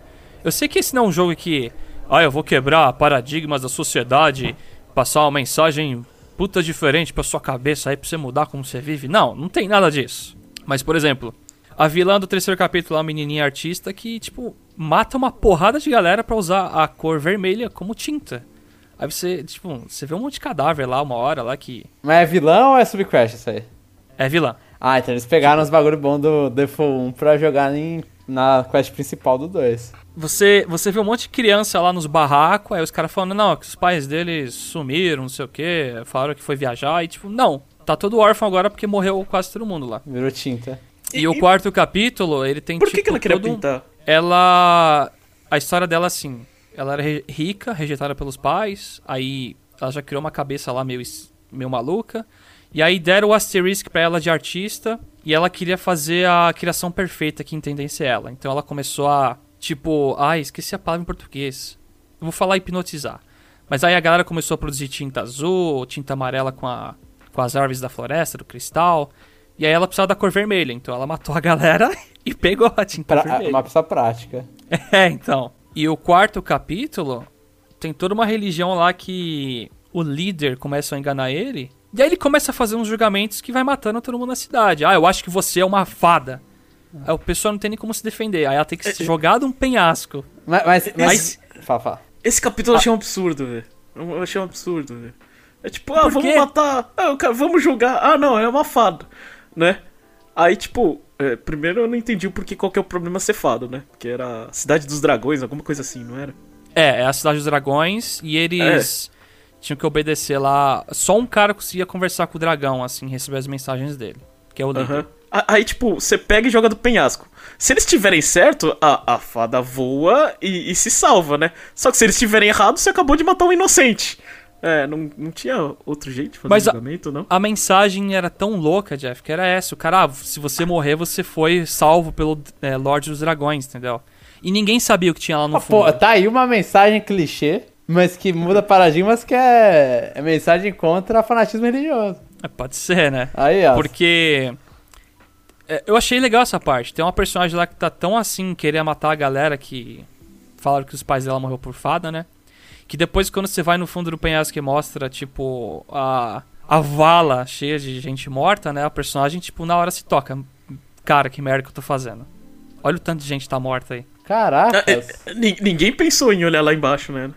Eu sei que esse não é um jogo que, ah, eu vou quebrar paradigmas da sociedade, passar uma mensagem puta diferente pra sua cabeça aí pra você mudar como você vive. Não, não tem nada disso. Mas, por exemplo, a vilã do terceiro capítulo é uma menininha artista que, tipo, mata uma porrada de galera pra usar a cor vermelha como tinta. Aí você, tipo, você vê um monte de cadáver lá, uma hora lá que Mas é vilão ou é subcrash isso aí? é vilã. Ah, então eles pegaram os bagulho bom do Default 1 pra jogar em, na quest principal do 2. Você, você vê um monte de criança lá nos barracos, aí os caras falando, não, que os pais deles sumiram, não sei o que, falaram que foi viajar, e tipo, não, tá todo órfão agora porque morreu quase todo mundo lá. Virou tinta. E, o quarto capítulo, ele tem Por tipo que, que ela queria todo um- pintar? ela. A história dela, assim. Ela era re- rica, rejeitada pelos pais. Aí ela já criou uma cabeça lá meio, meio maluca. E aí deram o asterisk pra ela de artista e ela queria fazer a criação perfeita que entendesse ela. Então ela começou a, tipo, ai, esqueci a palavra em português. Eu vou falar hipnotizar. Mas aí a galera começou a produzir tinta azul, tinta amarela com, a, com as árvores da floresta, do cristal. E aí ela precisava da cor vermelha, então ela matou a galera e pegou a tinta Pra, vermelha. uma pessoa prática. É, então. E o quarto capítulo tem toda uma religião lá que o líder começa a enganar ele. E aí ele começa a fazer uns julgamentos que vai matando todo mundo na cidade. Ah, eu acho que você é uma fada. Aí o pessoal não tem nem como se defender. Aí ela tem que É, se jogar de um penhasco. Mas. mas, mas... Fala, fala. Esse capítulo eu achei um absurdo, velho. Eu achei um absurdo, velho. É tipo, ah, Por vamos quê? matar. Ah, o cara- vamos julgar. Ah, não, é uma fada, né? Aí, tipo, é, primeiro eu não entendi o porquê qual que é o problema ser fado, né? Porque era a Cidade dos Dragões, alguma coisa assim, não era? É, é a cidade dos dragões e eles tinham que obedecer lá. Só um cara conseguia conversar com o dragão, assim, receber as mensagens dele. Que é o líder. A- Aí, tipo, você pega e joga do penhasco. Se eles tiverem certo, a, a fada voa e, e se salva, né? Só que se eles tiverem errado, você acabou de matar um inocente. É, não, não tinha outro jeito de fazer Mas a- julgamento, não? A mensagem era tão louca, Jeff, que era essa. O cara, ah, se você morrer, você foi salvo pelo é, Lorde dos Dragões, entendeu? E ninguém sabia o que tinha lá no Ah, pô, fundo. tá aí uma mensagem clichê, mas que muda paradigmas que é, é mensagem contra fanatismo religioso. É, pode ser, né? Aí, ó. Porque. é, eu achei legal essa parte. Tem uma personagem lá que tá tão assim, querer matar a galera que. Falaram que os pais dela morreu por fada, né? Que depois, quando você vai no fundo do penhasco e mostra, tipo, a, a vala cheia de gente morta, né? A personagem, tipo, na hora se toca. Cara, que merda que eu tô fazendo. Olha o tanto de gente que tá morta aí. Caracas. É, ni- ninguém pensou em olhar lá embaixo, né?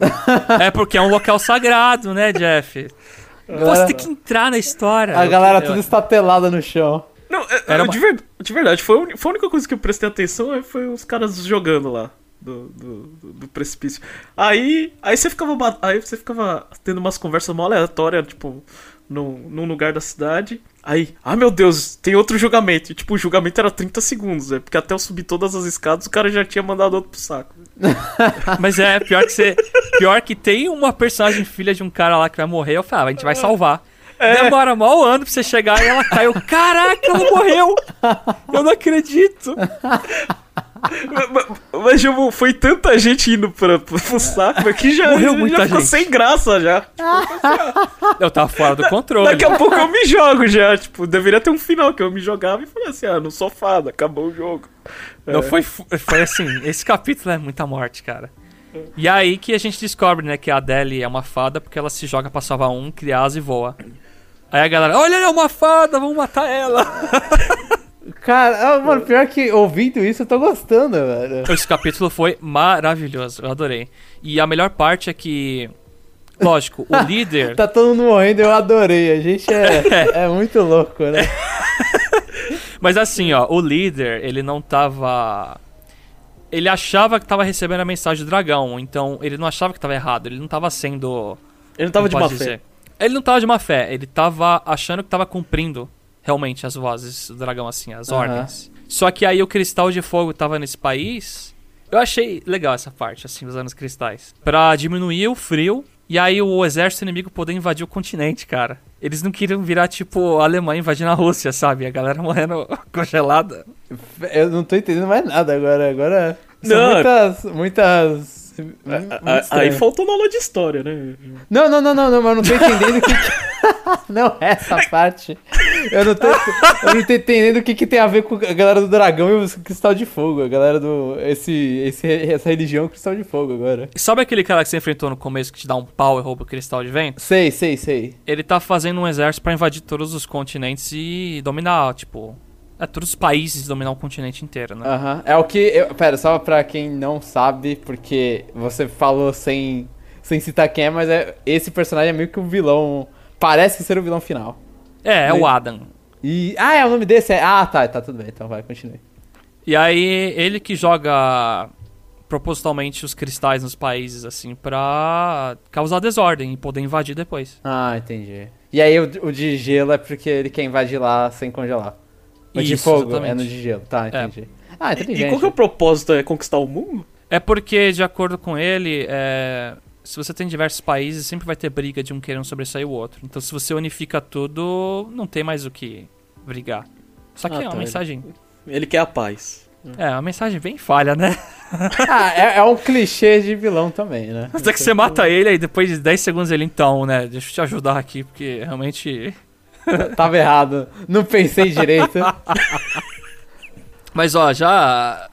É porque é um local sagrado, né, Jeff? Pô, você Galera- tem que entrar na história. A galera Eu- tudo estatelada no chão. Não, é- Era é, uma- de, ver- de verdade, foi foi a única coisa que eu prestei atenção é, foi os caras jogando lá do, do, do- precipício. Aí, aí você ficava aí você ficava tendo umas conversas mó aleatórias, tipo, num, num lugar da cidade. Aí, ah meu Deus, tem outro julgamento. E, tipo, o julgamento era 30 segundos, é porque até eu subir todas as escadas o cara já tinha mandado outro pro saco. Mas é, pior que você. Pior que tem uma personagem filha de um cara lá que vai morrer. Eu falei, ah, a gente vai salvar. Demora mal ano pra você chegar e ela cai. Eu, caraca, ela morreu! Eu não acredito! mas, mas- tipo, foi tanta gente indo pra, pro, saco que já, Morreu já muita ficou gente. sem graça já. Eu tava fora do controle. Daqui a pouco eu me jogo já, tipo, deveria ter um final que eu me jogava e falei assim, ah, no sofá, acabou o jogo. Não, foi, foi assim, esse capítulo é muita morte, cara. E aí que a gente descobre, né, que a Adele é uma fada porque ela se joga pra salvar um, cria asa e voa. Aí a galera, olha, ela é uma fada, vamos matar ela. Cara, ah, mano, pior que ouvindo isso eu tô gostando, velho. Esse capítulo foi maravilhoso, eu adorei. E a melhor parte é que, lógico, o líder. Tá todo mundo morrendo, eu adorei. A gente é, é muito louco, né? Mas assim, ó, o líder, ele não tava. Ele achava que tava recebendo a mensagem do dragão, então ele não achava que tava errado, ele não tava sendo. Ele não tava de má posso fé. dizer? Ele não tava de má fé, ele tava achando que tava cumprindo realmente as vozes do dragão, assim, as Aham. ordens. Só que aí o cristal de fogo tava nesse país. Eu achei legal essa parte, assim, usando os cristais. Pra diminuir o frio e aí o exército inimigo poder invadir o continente, cara. Eles não queriam virar, tipo, a Alemanha invadindo a Rússia, sabe? A galera morrendo congelada. Eu não tô entendendo mais nada agora. Agora. São Não, muitas. Muitas. Aí faltou na aula de história, né? Não, não, não, não, não, mas eu não tô entendendo o que. não, essa parte. Eu não tô, eu não tô entendendo o que, que tem a ver com a galera do dragão e o cristal de fogo. A galera do. Esse, esse, essa religião cristal de fogo agora. Sabe aquele cara que você enfrentou no começo que te dá um pau e rouba o cristal de vento? Sei, sei, sei. Ele tá fazendo um exército pra invadir todos os continentes e dominar, tipo. É, todos os países dominar o continente inteiro, né? Aham. É o que. Eu, pera, só pra quem não sabe, porque você falou sem, sem citar quem é, mas é, esse personagem é meio que o vilão. Parece ser o vilão final. É, é o Adam. E. Ah, é o nome desse? É, ah, tá, tá tudo bem, então vai, continue. E aí, ele que joga propositalmente os cristais nos países, assim, pra causar desordem e poder invadir depois. Ah, entendi. E aí o, o de gelo é porque ele quer invadir lá sem congelar. O de Isso, fogo exatamente. é no de gelo, tá, entendi. Ah, E inteligente. qual que é o propósito? É conquistar o mundo? É porque, de acordo com ele, é, se você tem diversos países, sempre vai ter briga de um querendo sobressair o outro. Então, se você unifica tudo, não tem mais o que brigar. Só que Ah, é uma tá, mensagem. Ele quer a paz. É, uma mensagem bem falha, né? Ah, é, é um clichê de vilão também, né? Até que você mata ele e depois de 10 segundos ele, então, né? Deixa eu te ajudar aqui, porque realmente. Tava errado. Não pensei direito. Mas ó, já.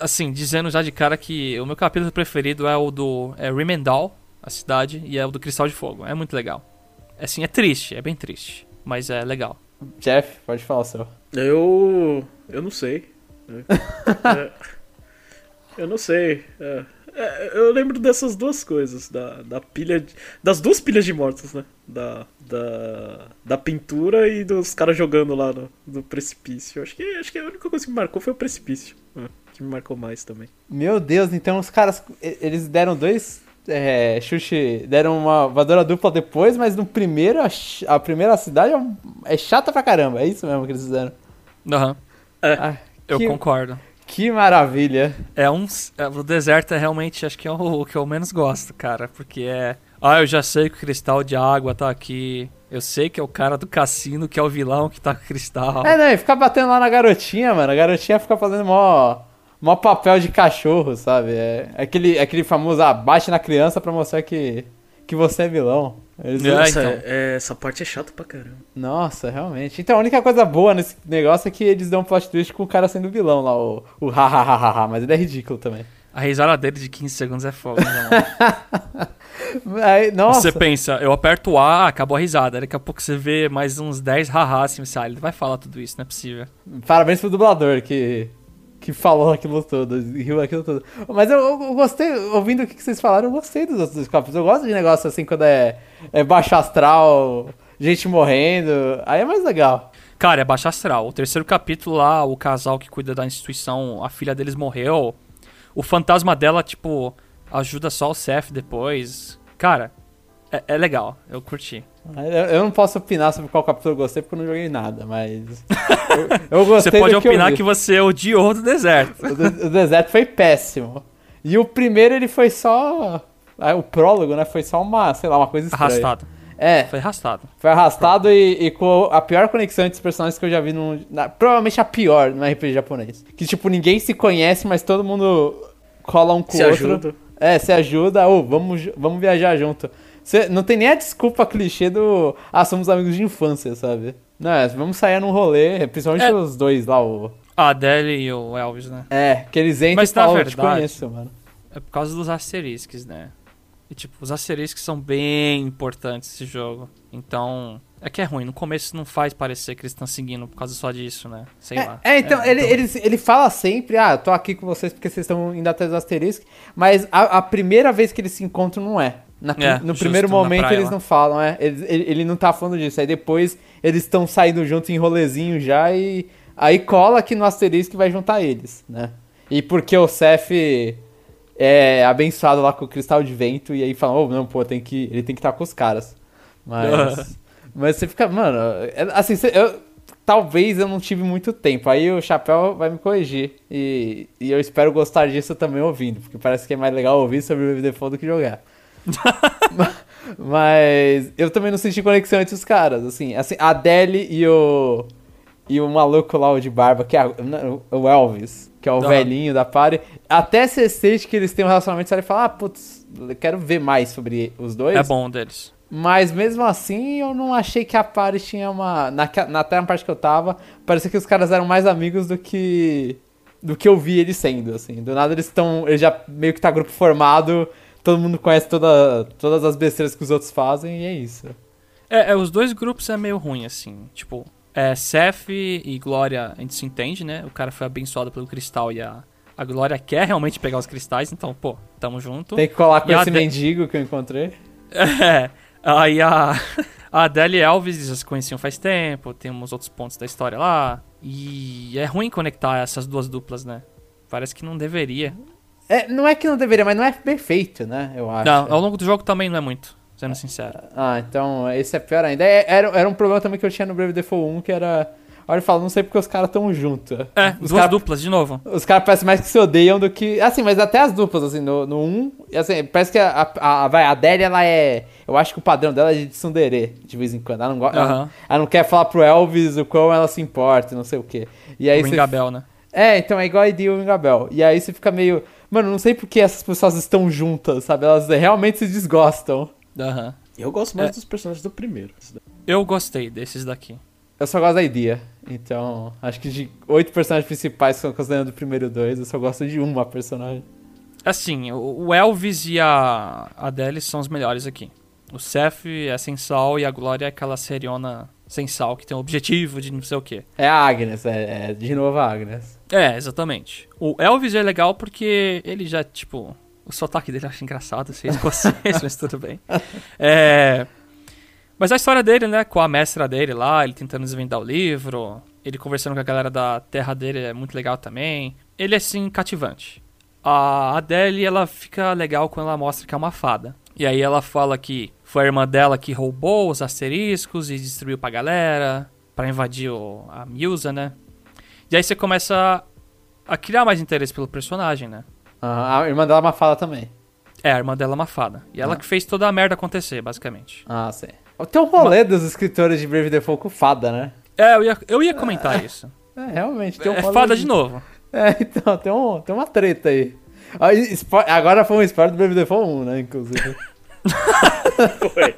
Assim, dizendo já de cara que o meu capítulo preferido é o do é Rimendal, a cidade, e é o do Cristal de Fogo. É muito legal. Assim, é triste, é bem triste. Mas é legal. Jeff, pode falar o seu. Eu. Eu não sei. É, eu não sei. É, é, eu lembro dessas duas coisas. Da, da pilha. de- das duas pilhas de mortos, né? Da, da, da pintura e dos caras jogando lá no, no precipício. Acho que, acho que a única coisa que me marcou foi o precipício. é, que me marcou mais também. Meu Deus, então os caras. Eles deram dois. É, chute. Deram uma voadora dupla depois, mas no primeiro. A, a primeira cidade é, é chata pra caramba. É isso mesmo que eles fizeram. Aham, Ah, eu que, concordo. que maravilha. É um. é- o deserto é realmente, acho que é o, o que eu menos gosto, cara. Porque é. Ah, eu já sei que o cristal de água tá aqui. Eu sei que é o cara do cassino que é o vilão que tá com o cristal. É, né? E ficar batendo lá na garotinha, mano. A garotinha fica fazendo mó. Mó papel de cachorro, sabe? É aquele, aquele famoso ah, bate na criança pra mostrar que, que você é vilão. Eles- É, Nossa, então. é- essa parte é chata pra caramba. Nossa, realmente. Então a única coisa boa nesse negócio é que eles dão um plot twist com o cara sendo vilão lá, o, o ha ha ha ha, mas ele é ridículo também. A risada dele de 15 segundos é fogo, né? Aí, nossa, Você pensa, eu aperto o A, acabou a risada. Daqui a pouco você vê mais uns 10 haha assim, você, ah, ele vai falar tudo isso, não é possível. parabéns pro dublador que, que falou aquilo tudo, riu aquilo tudo. Mas eu, eu gostei, ouvindo o que vocês falaram, eu gostei dos outros dois capítulos. Eu gosto de negócio assim quando é, é baixo astral, gente morrendo, aí é mais legal. Cara, é baixo astral. O terceiro capítulo lá, o casal que cuida da instituição, a filha deles morreu. O fantasma dela, tipo, ajuda só o Seth depois. Cara, é, é legal. Eu curti. Eu, não posso opinar sobre qual capítulo eu gostei porque eu não joguei nada, mas. Eu, eu gostei Você pode que opinar vi. que você odiou do deserto. O, de- o deserto foi péssimo. E o primeiro ele foi só. ah, O prólogo, né? Foi só uma, sei lá, uma coisa estranha. Arrastado. É, Foi arrastado. foi arrastado e, e com a pior conexão entre os personagens que eu já vi no. na- provavelmente a pior no RPG japonês. Que tipo, ninguém se conhece, mas todo mundo cola um com Se o outro. ajuda. É, se ajuda, ou vamos, ju- vamos viajar junto. Cê, não tem nem a desculpa clichê do. Ah, somos amigos de infância, sabe? Não, é, vamos sair num rolê, principalmente É. os dois lá, o. A Adele e o Elvis, né? É, que eles entram Mas, e falam, eu te verdade- conheço, mano. É por causa dos asterisks, né? E tipo, os asterisks são bem importantes nesse jogo. Então, é que é ruim. No começo não faz parecer que eles estão seguindo por causa só disso, né? Sei É, lá. é, então, ele, então- ele, ele fala sempre, ah, tô aqui com vocês porque vocês estão indo atrás do asterisco, mas a, a primeira vez que eles se encontram não é. Na É, no justo, primeiro na momento praia eles lá. não falam, é. Ele, ele, ele não tá falando disso. Aí depois eles estão saindo junto em rolezinho já e aí cola aqui no asterisco e vai juntar eles, né? E porque o Seth é abençoado lá com o cristal de vento e aí fala, oh, não, pô, tem que, ele tem que estar com os caras. Mas, mas você fica, mano, é- assim, eu, talvez eu não tive muito tempo. Aí o Chapéu vai me corrigir. E, e eu espero gostar disso também ouvindo, porque parece que é mais legal ouvir sobre o Default do que jogar. Ma- Mas eu também não senti conexão entre os caras, assim, assim, a Adele e o e o maluco lá o de barba, que é a- o Elvis, que é o Aham. velhinho da party. Até você sente que eles têm um relacionamento, você vai falar, ah, putz, quero ver mais sobre os dois. É bom deles. Mas mesmo assim, eu não achei que a party tinha uma. Na, na, até na parte que eu tava, parecia que os caras eram mais amigos do que. do que eu vi eles sendo, assim. Do nada eles estão. Eles já meio que tá grupo formado, todo mundo conhece toda, todas as besteiras que os outros fazem e é isso. É, é, os dois grupos é meio ruim, assim. Tipo, é, Seth e Glória, a gente se entende, né? O cara foi abençoado pelo cristal e a, a Glória quer realmente pegar os cristais, então, pô, tamo junto. Tem que colar com E esse De- mendigo que eu encontrei. É. Aí a, a Adele e Elvis já se conheciam faz tempo, tem uns outros pontos da história lá. E é ruim conectar essas duas duplas, né? Parece que não deveria. É, não é que não deveria, mas não é perfeito, né? Eu acho. Não, ao longo do jogo também não é muito, sendo sincero. Ah, então esse é pior ainda. É, Era, era um problema também que eu tinha no Brave Default 1, que era... olha e fala, não sei porque os caras tão juntos. É, os duas cara- duplas, de novo. Os caras parecem mais que se odeiam do que. Assim, mas até as duplas, assim, no 1. Um, assim, parece que a, a, a, vai, a Adele, ela é. Eu acho que o padrão dela é de tsundere, de vez em quando. Ela não, go- ela, Aham. ela não quer falar pro Elvis o quão ela se importa, não sei o quê. E aí a Bell, né? É, então é igual a Idil e o Ingabel. E aí você fica meio. Mano, não sei por que essas pessoas estão juntas, sabe? Elas realmente se desgostam. Aham. Eu gosto mais É. dos personagens do primeiro. Eu gostei desses daqui. Eu só gosto da Idia. Então, acho que de oito personagens principais que são considerando o primeiro dois, eu só gosto de uma personagem. Assim, o o Elvis e a Adele são os melhores aqui. O Seth é sem sal e a Glória é aquela seriona sem sal que tem o objetivo de não sei o quê. É a Agnes, é, é de novo a Agnes. É, exatamente. O Elvis é legal porque ele já, tipo. O sotaque dele eu acho engraçado, ser escocês, mas tudo bem. É. Mas a história dele, né, com a mestra dele lá, ele tentando desvendar o livro, ele conversando com a galera da terra dele é muito legal também. Ele é, assim, cativante. A Adele, ela fica legal quando ela mostra que é uma fada. E aí ela fala que foi a irmã dela que roubou os asteriscos e distribuiu pra galera, pra invadir o- a Musa, né? E aí você começa a criar mais interesse pelo personagem, né? A irmã dela é uma fala também. É, a irmã dela é uma fada. E ela Ah. que fez toda a merda acontecer, basicamente. Ah, sim. Tem um rolê dos escritores de Brave Default com fada, né? É, eu ia, eu ia comentar isso. É, realmente. Tem um É fada de novo. É, então, tem, um, tem uma treta aí. Ah, Agora foi um spoiler do Brave Default 1, né, inclusive. Foi.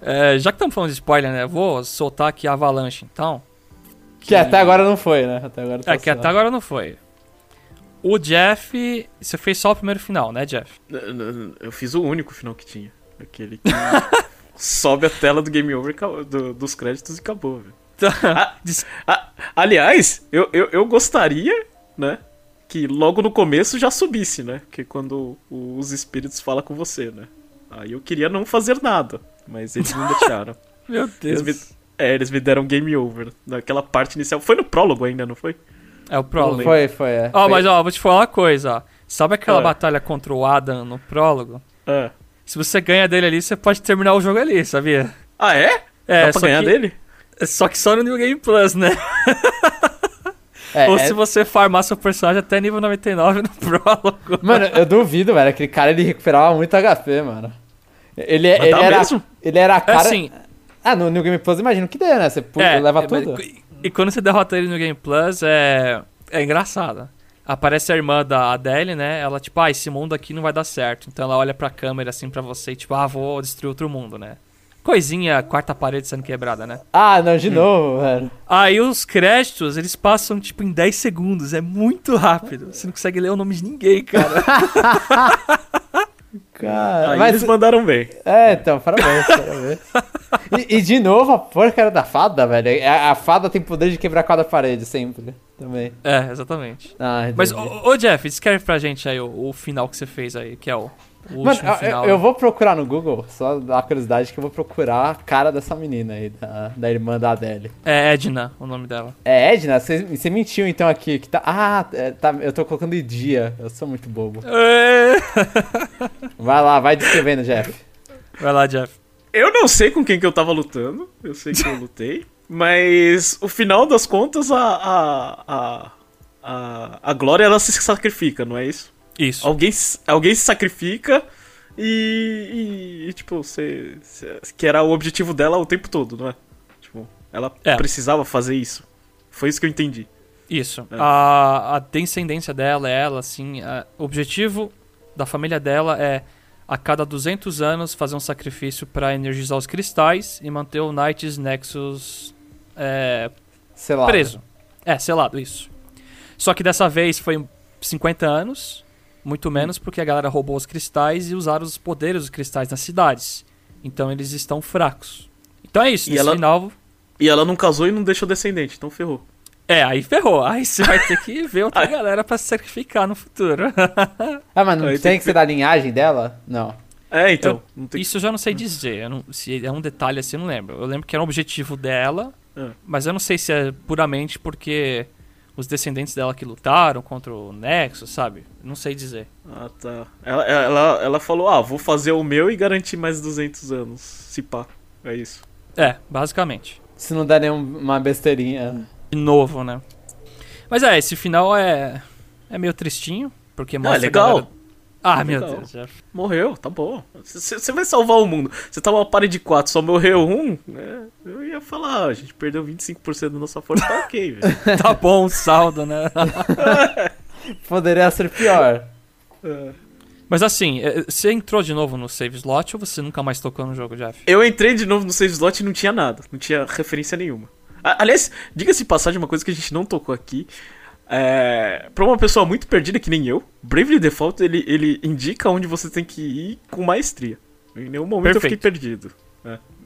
É, já que estamos falando de spoiler, né? eu Vou soltar aqui a Avalanche, então. Que até agora não foi, né? Até agora tá É, que até agora não foi. O Jeff. Você fez só o primeiro final, né, Jeff? Eu fiz o único final que tinha. Aquele que sobe a tela do game over do- dos créditos e acabou, velho. Ah, Ah, aliás, eu, eu, eu gostaria, né? Que logo no começo já subisse, né? Que quando os espíritos falam com você, né? Aí eu queria não fazer nada, mas eles não deixaram. Meu Eles me, é, eles me deram game over naquela parte inicial. Foi no prólogo ainda, não foi? É o prólogo. Foi, foi, é. Ó, Foi- mas ó, vou te falar uma coisa, ó. Sabe aquela Ah. batalha contra o Adam no prólogo? Ah, Se você ganha dele ali, você pode terminar o jogo ali, sabia? ah é? É, Dá pra só ganhar que, dele? Só que só no New Game Plus, né? é, Ou é- se você farmar seu personagem até nível 99 no prólogo. Mano, eu duvido, velho. Aquele cara ele recuperava muito HP, mano. Ele, Mas ele, era, mesmo? ele era a É cara. assim, Ah, no New Game Plus, imagino que dê, né? Você é, leva é, tudo. mas- E quando você derrota ele no Game Plus, é, é engraçado. Aparece a irmã da Adele, né? Ela, tipo, ah, esse mundo aqui não vai dar certo. Então ela olha pra câmera assim pra você, e, tipo, ah, vou destruir outro mundo, né? Coisinha, quarta parede sendo quebrada, né? Ah, não, de novo, velho. Aí os créditos, eles passam, tipo, em 10 segundos. É muito rápido. Você não consegue ler o nome de ninguém, cara. Cara, Aí mas. eles mandaram bem. É, então, parabéns, parabéns. E, e de novo, a porcaria da fada, velho. A, a fada tem poder de quebrar cada parede sempre. Também. é, exatamente. Ah, Mas, ô, ô, Jeff, descreve pra gente aí o, o final que você fez aí, que é o, o Mano, eu- final. eu, eu vou procurar no Google, só da curiosidade, que eu vou procurar a cara dessa menina aí, da, da irmã da Adele. É Edna, o nome dela. É Edna? Você mentiu então aqui, que tá... Ah, é, tá, eu tô colocando Idia, eu sou muito bobo. É. Vai lá, vai descrevendo, Jeff. Vai lá, Jeff. Eu não sei com quem que eu tava lutando. Eu sei que eu lutei. Mas, o final das contas, a. A, a, a, a Glória ela se sacrifica, não é isso? Isso. Alguém, alguém se sacrifica e. e- e, tipo, você. Que era o objetivo dela o tempo todo, não é? Tipo, ela É. precisava fazer isso. Foi isso que eu entendi. Isso. É. A, a descendência dela, ela, assim, a- o objetivo da família dela é a cada 200 anos fazer um sacrifício pra energizar os cristais e manter o Knights Nexus é, Sei lá. preso. É, selado, isso. Só que dessa vez foi 50 anos, muito menos porque a galera roubou os cristais e usaram os poderes dos cristais nas cidades. Então eles estão fracos. Então é isso, E ela- final. E ela não casou e não deixou descendente, então ferrou. É, aí ferrou. Aí você vai ter que ver outra galera pra se sacrificar no futuro. Ah, mas não Aí tem, que que ser da linhagem dela? Não. É, então. não tem... Isso eu já não sei dizer. eu não- se é um detalhe assim, eu não lembro. Eu lembro que era um objetivo dela, É. mas eu não sei se é puramente porque os descendentes dela que lutaram contra o Nexus, sabe? Não sei dizer. Ah, tá. Ela, ela, ela falou, ah, vou fazer o meu e garantir mais 200 anos. Se pá. É isso. É, basicamente. Se não der nenhuma besteirinha. De novo, né? Mas é, esse final é. É meio tristinho, porque Ah, mostra. é a legal. galera- Ah, É meu. Deus. Já... Morreu, tá bom. Você vai salvar o mundo. Você tá uma parede de 4, só morreu um. né? eu ia falar, ó, a gente perdeu 25% da nossa força, tá ok, velho. Tá bom o saldo, né? Poderia ser pior. É. Mas assim, é, você entrou de novo no save slot ou você nunca mais tocou no jogo, Jeff? Eu entrei de novo no save slot e não tinha nada, não tinha referência nenhuma. A- Aliás, diga-se de passagem uma coisa que a gente não tocou aqui. É, pra uma pessoa muito perdida que nem eu, Bravely Default ele, ele indica onde você tem que ir com maestria. Em nenhum momento eu fiquei perdido.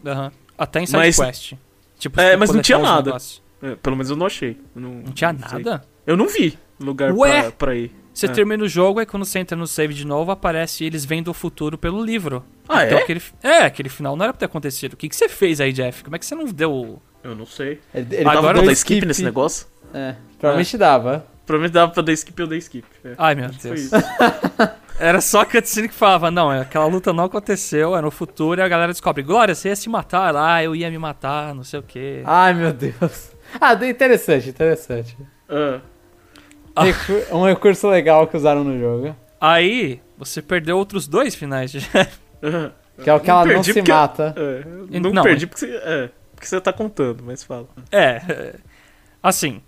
Aham. Até em side Mas- quest. Tipo, É, mas que não tinha nada. É, pelo menos eu não achei. Eu não, Não tinha sei. nada? Eu não vi lugar Ué? pra, pra ir. Você É. termina o jogo e quando você entra no save de novo, aparece eles vendo o futuro pelo livro. Ah, então, é? Aquele, é, aquele final não era pra ter acontecido. O que, que você fez aí, Jeff? Como é que você não deu. Eu não sei. Ele, Ele Agora dava deu dar skip nesse negócio? É, provavelmente dava. Provavelmente dava pra dar skip, eu dei skip. É. Ai, meu Foi Deus. isso. Era só a cutscene que falava, não, aquela luta não aconteceu, é no futuro, e a galera descobre, Glória, você ia se matar lá, eu ia me matar, não sei o quê. Ai, meu Deus. Ah, interessante, interessante. Ah. Ah. Um recurso legal que usaram no jogo. Aí, você perdeu outros dois finais de ah. Que é o que ela não se mata. É, eu não, Não, perdi porque você, é, porque você tá contando, mas fala. É, é, assim,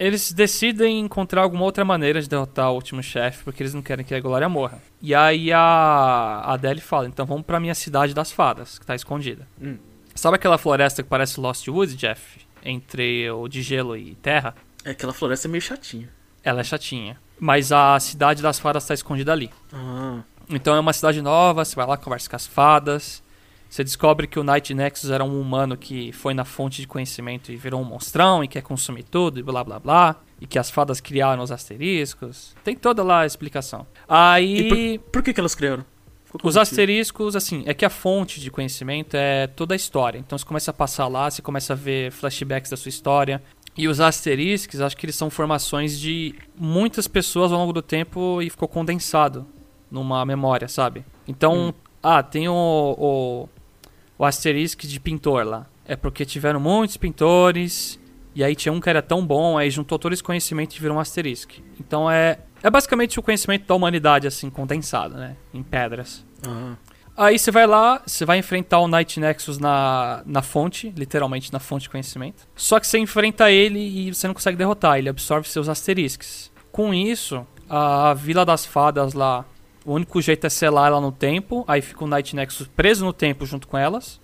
eles decidem encontrar alguma outra maneira de derrotar o último chefe, porque eles não querem que a Glória morra. E aí a, a Adele fala, então vamos pra minha cidade das fadas, que tá escondida. Hum. Sabe aquela floresta que parece Lost Woods, Jeff? Entre o de gelo e terra? É aquela floresta é meio chatinha. Ela é chatinha. Mas a cidade das fadas tá escondida ali. Ah. Então é uma cidade nova, você vai lá, conversa com as fadas. Você descobre que o Night Nexus era um humano que foi na fonte de conhecimento e virou um monstrão e quer consumir tudo e blá blá blá. E que as fadas criaram os asteriscos. Tem toda lá a explicação. Aí. E por que, que elas criaram? Os asteriscos, assim, é que a fonte de conhecimento é toda a história. Então você começa a passar lá, você começa a ver flashbacks da sua história. E os asteriscos, acho que eles são formações de muitas pessoas ao longo do tempo e ficou condensado numa memória, sabe? Então, Hum. ah, tem o, o, o asterisco de pintor lá. É porque tiveram muitos pintores, e aí tinha um que era tão bom, aí juntou todo esse conhecimento e virou um asterisco. Então é, é basicamente o conhecimento da humanidade, assim, condensado, né? Em pedras. Ah. Aí você vai lá, você vai enfrentar o Night Nexus na, na fonte, literalmente na fonte de conhecimento. Só que você enfrenta ele e você não consegue derrotar, ele absorve seus asteriscos. Com isso, a Vila das Fadas lá, o único jeito é selar ela no tempo, aí fica o Night Nexus preso no tempo junto com elas.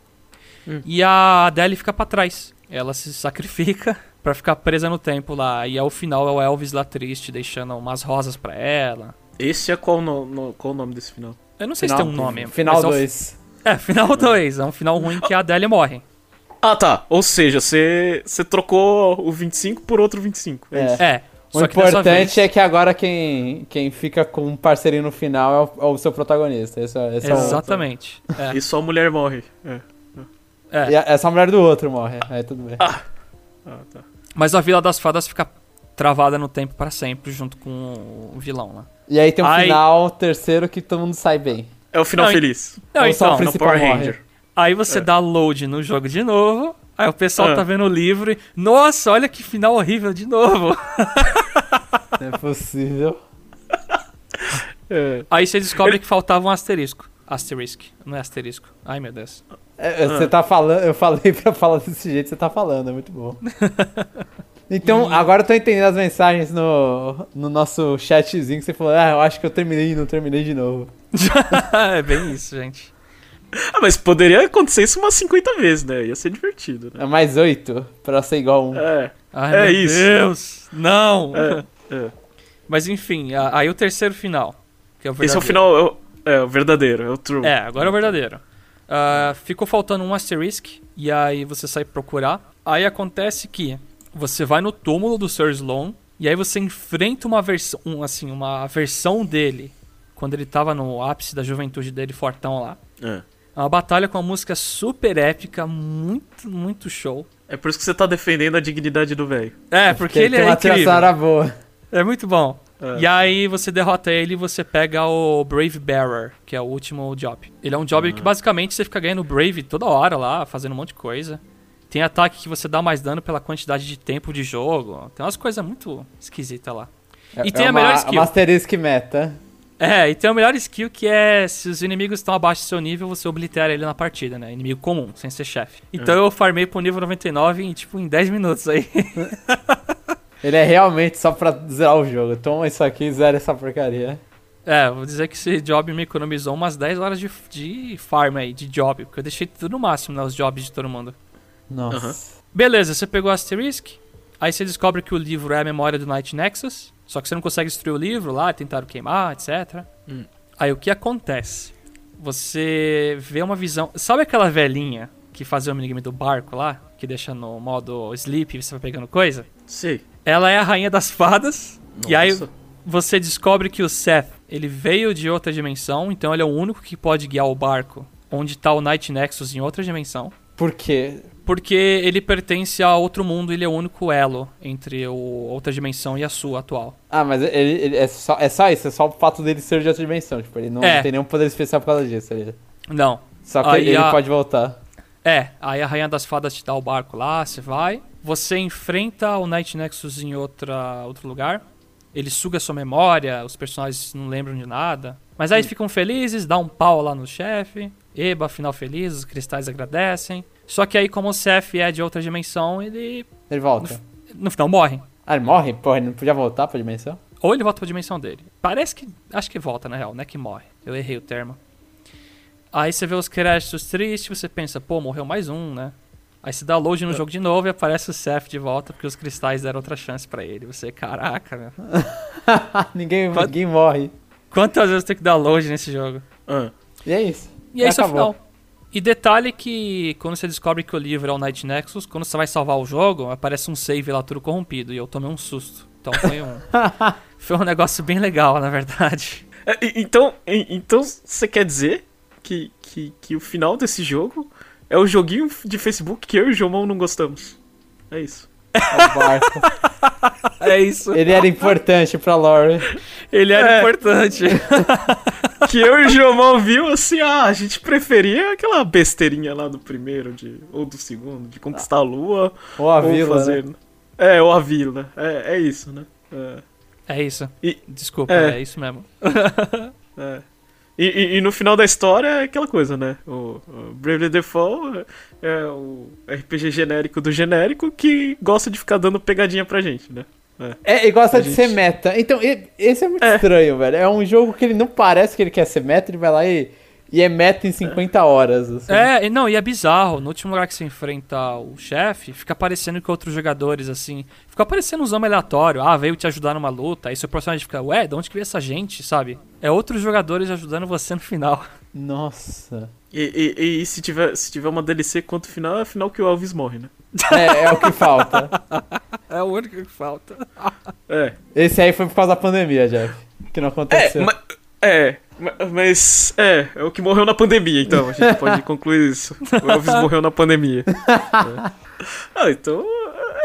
Hum. E a Adele fica pra trás. Ela se sacrifica pra ficar presa no tempo lá. E ao final é o Elvis lá triste, deixando umas rosas pra ela. Esse é qual, no, no- qual o nome desse final? Eu não sei se tem um nome. Final mas é o 2. é, final 2. É um final ruim que a Adélia morre. Ah, tá. Ou seja, você você trocou o 25 por outro 25. É, É. O só importante é que agora quem, quem fica com um parceirinho no final é o, é o seu protagonista. Esse, é- esse é o- Exatamente. É. E só a mulher morre. É. É. E a- essa mulher do outro morre. Aí tudo bem. Ah, tá. Mas a Vila das Fadas fica travada no tempo pra sempre, junto com o vilão lá. E aí tem um Ai. final terceiro que todo mundo sai bem. É o final Não, feliz. Não, Ou só então, o principal Power morre. Ranger. aí você É. dá load no jogo de novo, aí o pessoal Ah. tá vendo o livro e... Nossa, olha que final horrível de novo. Não é possível. É. Aí você descobre que faltava um asterisco. Asterisk, não é asterisco. Ai, meu Deus. É, Você tá falando, eu falei pra falar desse jeito, você tá falando, é muito bom. Então, agora eu tô entendendo as mensagens no, no nosso chatzinho que você falou, ah, eu acho que eu terminei e não terminei de novo. é bem isso, gente. Ah, mas poderia acontecer isso umas 50 vezes, né? Ia ser divertido, né? É mais oito pra ser igual um. É. Ai, É meu isso. Deus. Não. É, é. Mas enfim, aí o terceiro final. Que é o Esse é o final. É o, é o verdadeiro, é o true. É, agora é o verdadeiro. Ah, ficou faltando um asterisk, e aí você sai procurar. Aí acontece que você vai no túmulo do Sir Sloan, e aí você enfrenta uma versão, um, assim, uma versão dele, quando ele tava no ápice da juventude dele, fortão lá. É. É uma batalha com uma música super épica, muito, muito show. É por isso que você tá defendendo a dignidade do velho. É, porque ele tem é uma incrível. boa. É muito bom. É. E aí você derrota ele e você pega o Brave Bearer, que é o último job. Ele é um job que basicamente você fica ganhando Brave toda hora lá, fazendo um monte de coisa. Tem ataque que você dá mais dano pela quantidade de tempo de jogo. Tem umas coisas muito esquisitas lá. E tem a uma, melhor skill. Uma asterisk meta. É, e tem a melhor skill que é se os inimigos estão abaixo do seu nível, você oblitera ele na partida, né? Inimigo comum, sem ser chefe. Então eu farmei pro nível 99 em tipo em 10 minutos aí. Ele é realmente só pra zerar o jogo. Toma isso aqui e zera essa porcaria. É, vou dizer que esse job me economizou umas 10 horas de, de farm aí, de job, porque eu deixei tudo no máximo, né? Os jobs de todo mundo. Nossa. Aham. Beleza, você pegou o Asterisk, aí você descobre que o livro é a memória do Night Nexus, só que você não consegue destruir o livro lá, tentaram queimar, etc. Hum. Aí o que acontece? Você vê uma visão. Sabe aquela velhinha que fazia o minigame do barco lá? Que deixa no modo sleep e você vai pegando coisa? Sei. Ela é a rainha das fadas. E aí Nossa. você descobre que o Seth, ele veio de outra dimensão, então ele é o único que pode guiar o barco onde tá o Night Nexus em outra dimensão. Por quê? Porque ele pertence a outro mundo, ele é o único elo entre o outra dimensão e a sua atual. Ah, mas ele, ele- é, só, é só isso, é só o fato dele ser de outra dimensão. Tipo, ele não É. tem nenhum poder especial por causa disso. Ele, Não. só que Aí ele a- pode voltar. É, aí a Rainha das Fadas te dá o barco lá, você vai. Você enfrenta o Night Nexus em outra, outro lugar. Ele suga sua memória, os personagens não lembram de nada. Mas aí ficam felizes, dá um pau lá no chefe. Eba, final feliz, os cristais agradecem. Só que aí, como o Seth é de outra dimensão, ele Ele volta. no final morre. Ah, ele morre? Porra, ele não podia voltar pra dimensão? Ou ele volta pra dimensão dele. Parece que. Acho que volta, na real, não é que morre. Eu errei o termo. Aí você vê os créditos tristes, você pensa, pô, morreu mais um, né? Aí você dá load no jogo de novo e aparece o Seth de volta, porque os cristais deram outra chance pra ele. Você, caraca, meu. ninguém, ninguém morre. Quantas vezes tem que dar load nesse jogo? Ah, E é isso. E é isso final. E detalhe que quando você descobre que o livro é o Night Nexus, quando você vai salvar o jogo, aparece um save lá tudo corrompido. E eu tomei um susto. Então foi um. foi um negócio bem legal, na verdade. É, então, então você quer dizer que, que, que o final desse jogo é o joguinho de Facebook que eu e o Jomão não gostamos? É isso. É o barco. É isso. ele era importante pra lore. Ele era É. importante. Que eu e o Jomão viu assim, ah, a gente preferia aquela besteirinha lá do primeiro de, ou do segundo, de conquistar a lua Ou a ou vila, fazer. né? É, ou a vila. É, é isso, né? É. É isso. E- Desculpa, é. é. isso mesmo. É. E, e- e no final da história é aquela coisa, né? O, o Bravely Default é, é o RPG genérico do genérico que gosta de ficar dando pegadinha pra gente, né? É, e gosta A de gente- ser meta. Então, esse é muito É. estranho, velho. É um jogo que ele não parece que ele quer ser meta, ele vai lá e, e é meta em 50 horas. assim. É, e não, e é bizarro. No último lugar que você enfrenta o chefe, fica parecendo que outros jogadores, assim. Fica parecendo um zoma aleatório. Ah, veio te ajudar numa luta. Aí seu personagem fica, ué, de onde que veio essa gente, sabe? É outros jogadores ajudando você no final. Nossa. E, e- e se, tiver, se tiver uma DLC quanto final, é final que o Elvis morre, né? É, é o que falta. É o único que falta. É. Esse aí foi por causa da pandemia, Jeff. Que não É, aconteceu. ma- é, ma- mas. É, é o que morreu na pandemia, então. A gente pode concluir isso. O Elvis morreu na pandemia. É. Ah, então.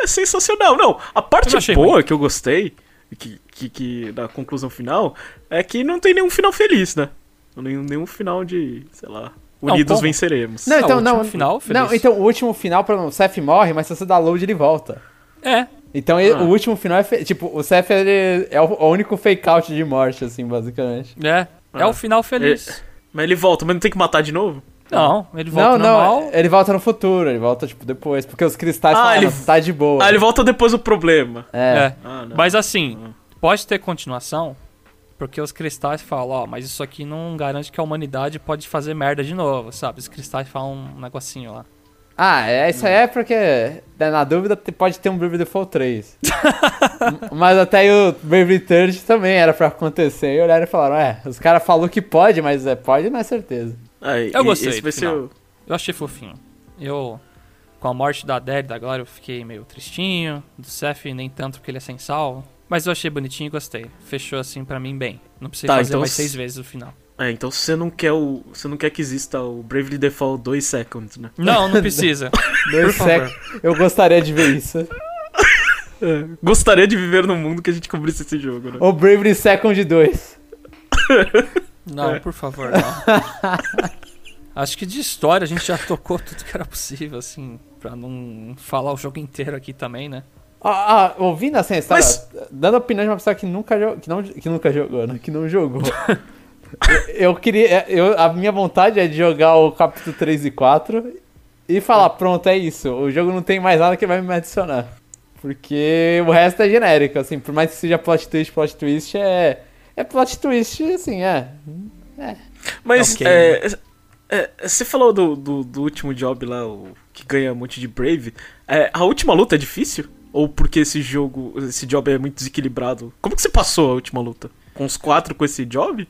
É sensacional. Não, a parte boa que eu gostei, que, que, que da conclusão final, é que não tem nenhum final feliz, né? Nenhum, nenhum final de, sei lá, unidos como? venceremos. Não, Ah, então o não. último final, feliz. não, então o último final, o Seth morre, mas se você dá load, ele volta. É. Então ele- Ah. o último final é. fe- Tipo, o Seth ele é o, o único fake out de morte, assim, basicamente. É. É Ah. o final feliz. Mas ele volta, mas não tem que matar de novo? Não, ele volta não, normal. não, ele volta no futuro, ele volta, tipo, depois. Porque os cristais Ah, falam, ele- "Ah, tá de boa. Ah, ele volta depois do problema. É. É. Ah, não. Mas assim, Ah. pode ter continuação, porque os cristais falam, ó, mas isso aqui não garante que a humanidade pode fazer merda de novo, sabe? Os cristais falam um negocinho lá. Ah, é, isso aí é porque, né, na dúvida, pode ter um Bravely Default 3. M- mas até aí o Bravely Third também era pra acontecer. E olharam e falaram, é, os caras falaram que pode, mas é, pode não é certeza. Ah, e- Eu gostei Esse vai ser o... Eu achei fofinho. Eu, com a morte da Adele da Glória, eu fiquei meio tristinho. Do Seth, nem tanto porque ele é sem salvo. Mas eu achei bonitinho e gostei. Fechou assim pra mim bem. Não precisei Tá, fazer então mais seis vezes o final. É, então você não quer o. Você não quer que exista o Bravely Default 2 Seconds, né? Não, não precisa. Dois Por favor. sec- Eu gostaria de ver isso. É, gostaria de viver num mundo que a gente cobrisse esse jogo, né? O Bravely Second 2. Não, por favor, não. Acho que de história a gente já tocou tudo que era possível, assim, pra não falar o jogo inteiro aqui também, né? Ah, ah, ouvindo assim história, Mas- dando opinião de uma pessoa que nunca, que não, que nunca jogou, né? Que não jogou. eu, eu queria. Eu, a minha vontade é de jogar o capítulo 3 e 4 e falar, pronto, é isso. O jogo não tem mais nada que vai me adicionar. Porque o resto é genérico, assim, por mais que seja plot twist, plot twist é. É plot twist, assim, é. Mas, Ok. é, é, você falou do, do, do último job lá, o que ganha um monte de Brave. É, a última luta é difícil? Ou porque esse jogo, esse job é muito desequilibrado? Como que você passou a última luta? Com os quatro com esse job?